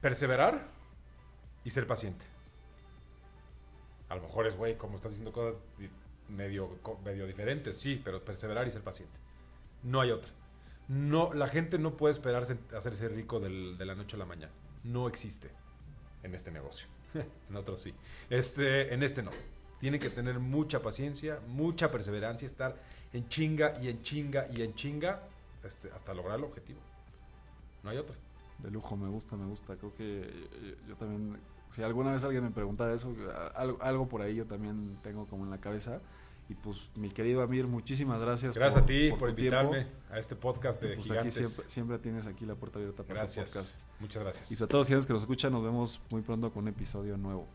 perseverar y ser paciente. A lo mejor es, güey, como estás diciendo cosas medio, medio diferentes, sí, pero perseverar y ser paciente. No hay otra. No, la gente no puede esperarse hacerse rico del- de la noche a la mañana. No existe en este negocio. en otros sí. Este, en este no. Tienen que tener mucha paciencia, mucha perseverancia, estar en chinga y en chinga y en chinga este, hasta lograr el objetivo. No hay otra. De lujo, me gusta, me gusta. Creo que yo, yo también, si alguna vez alguien me preguntara eso, a- algo, algo por ahí yo también tengo como en la cabeza. Y pues, mi querido Amir, muchísimas gracias. Gracias a ti por, tiempo. invitarme a este podcast de Pues aquí gigantes. siempre, siempre tienes aquí la puerta abierta para tu podcast. gracias. Muchas gracias. Y para todos los que nos escuchan, nos vemos muy pronto con un episodio nuevo.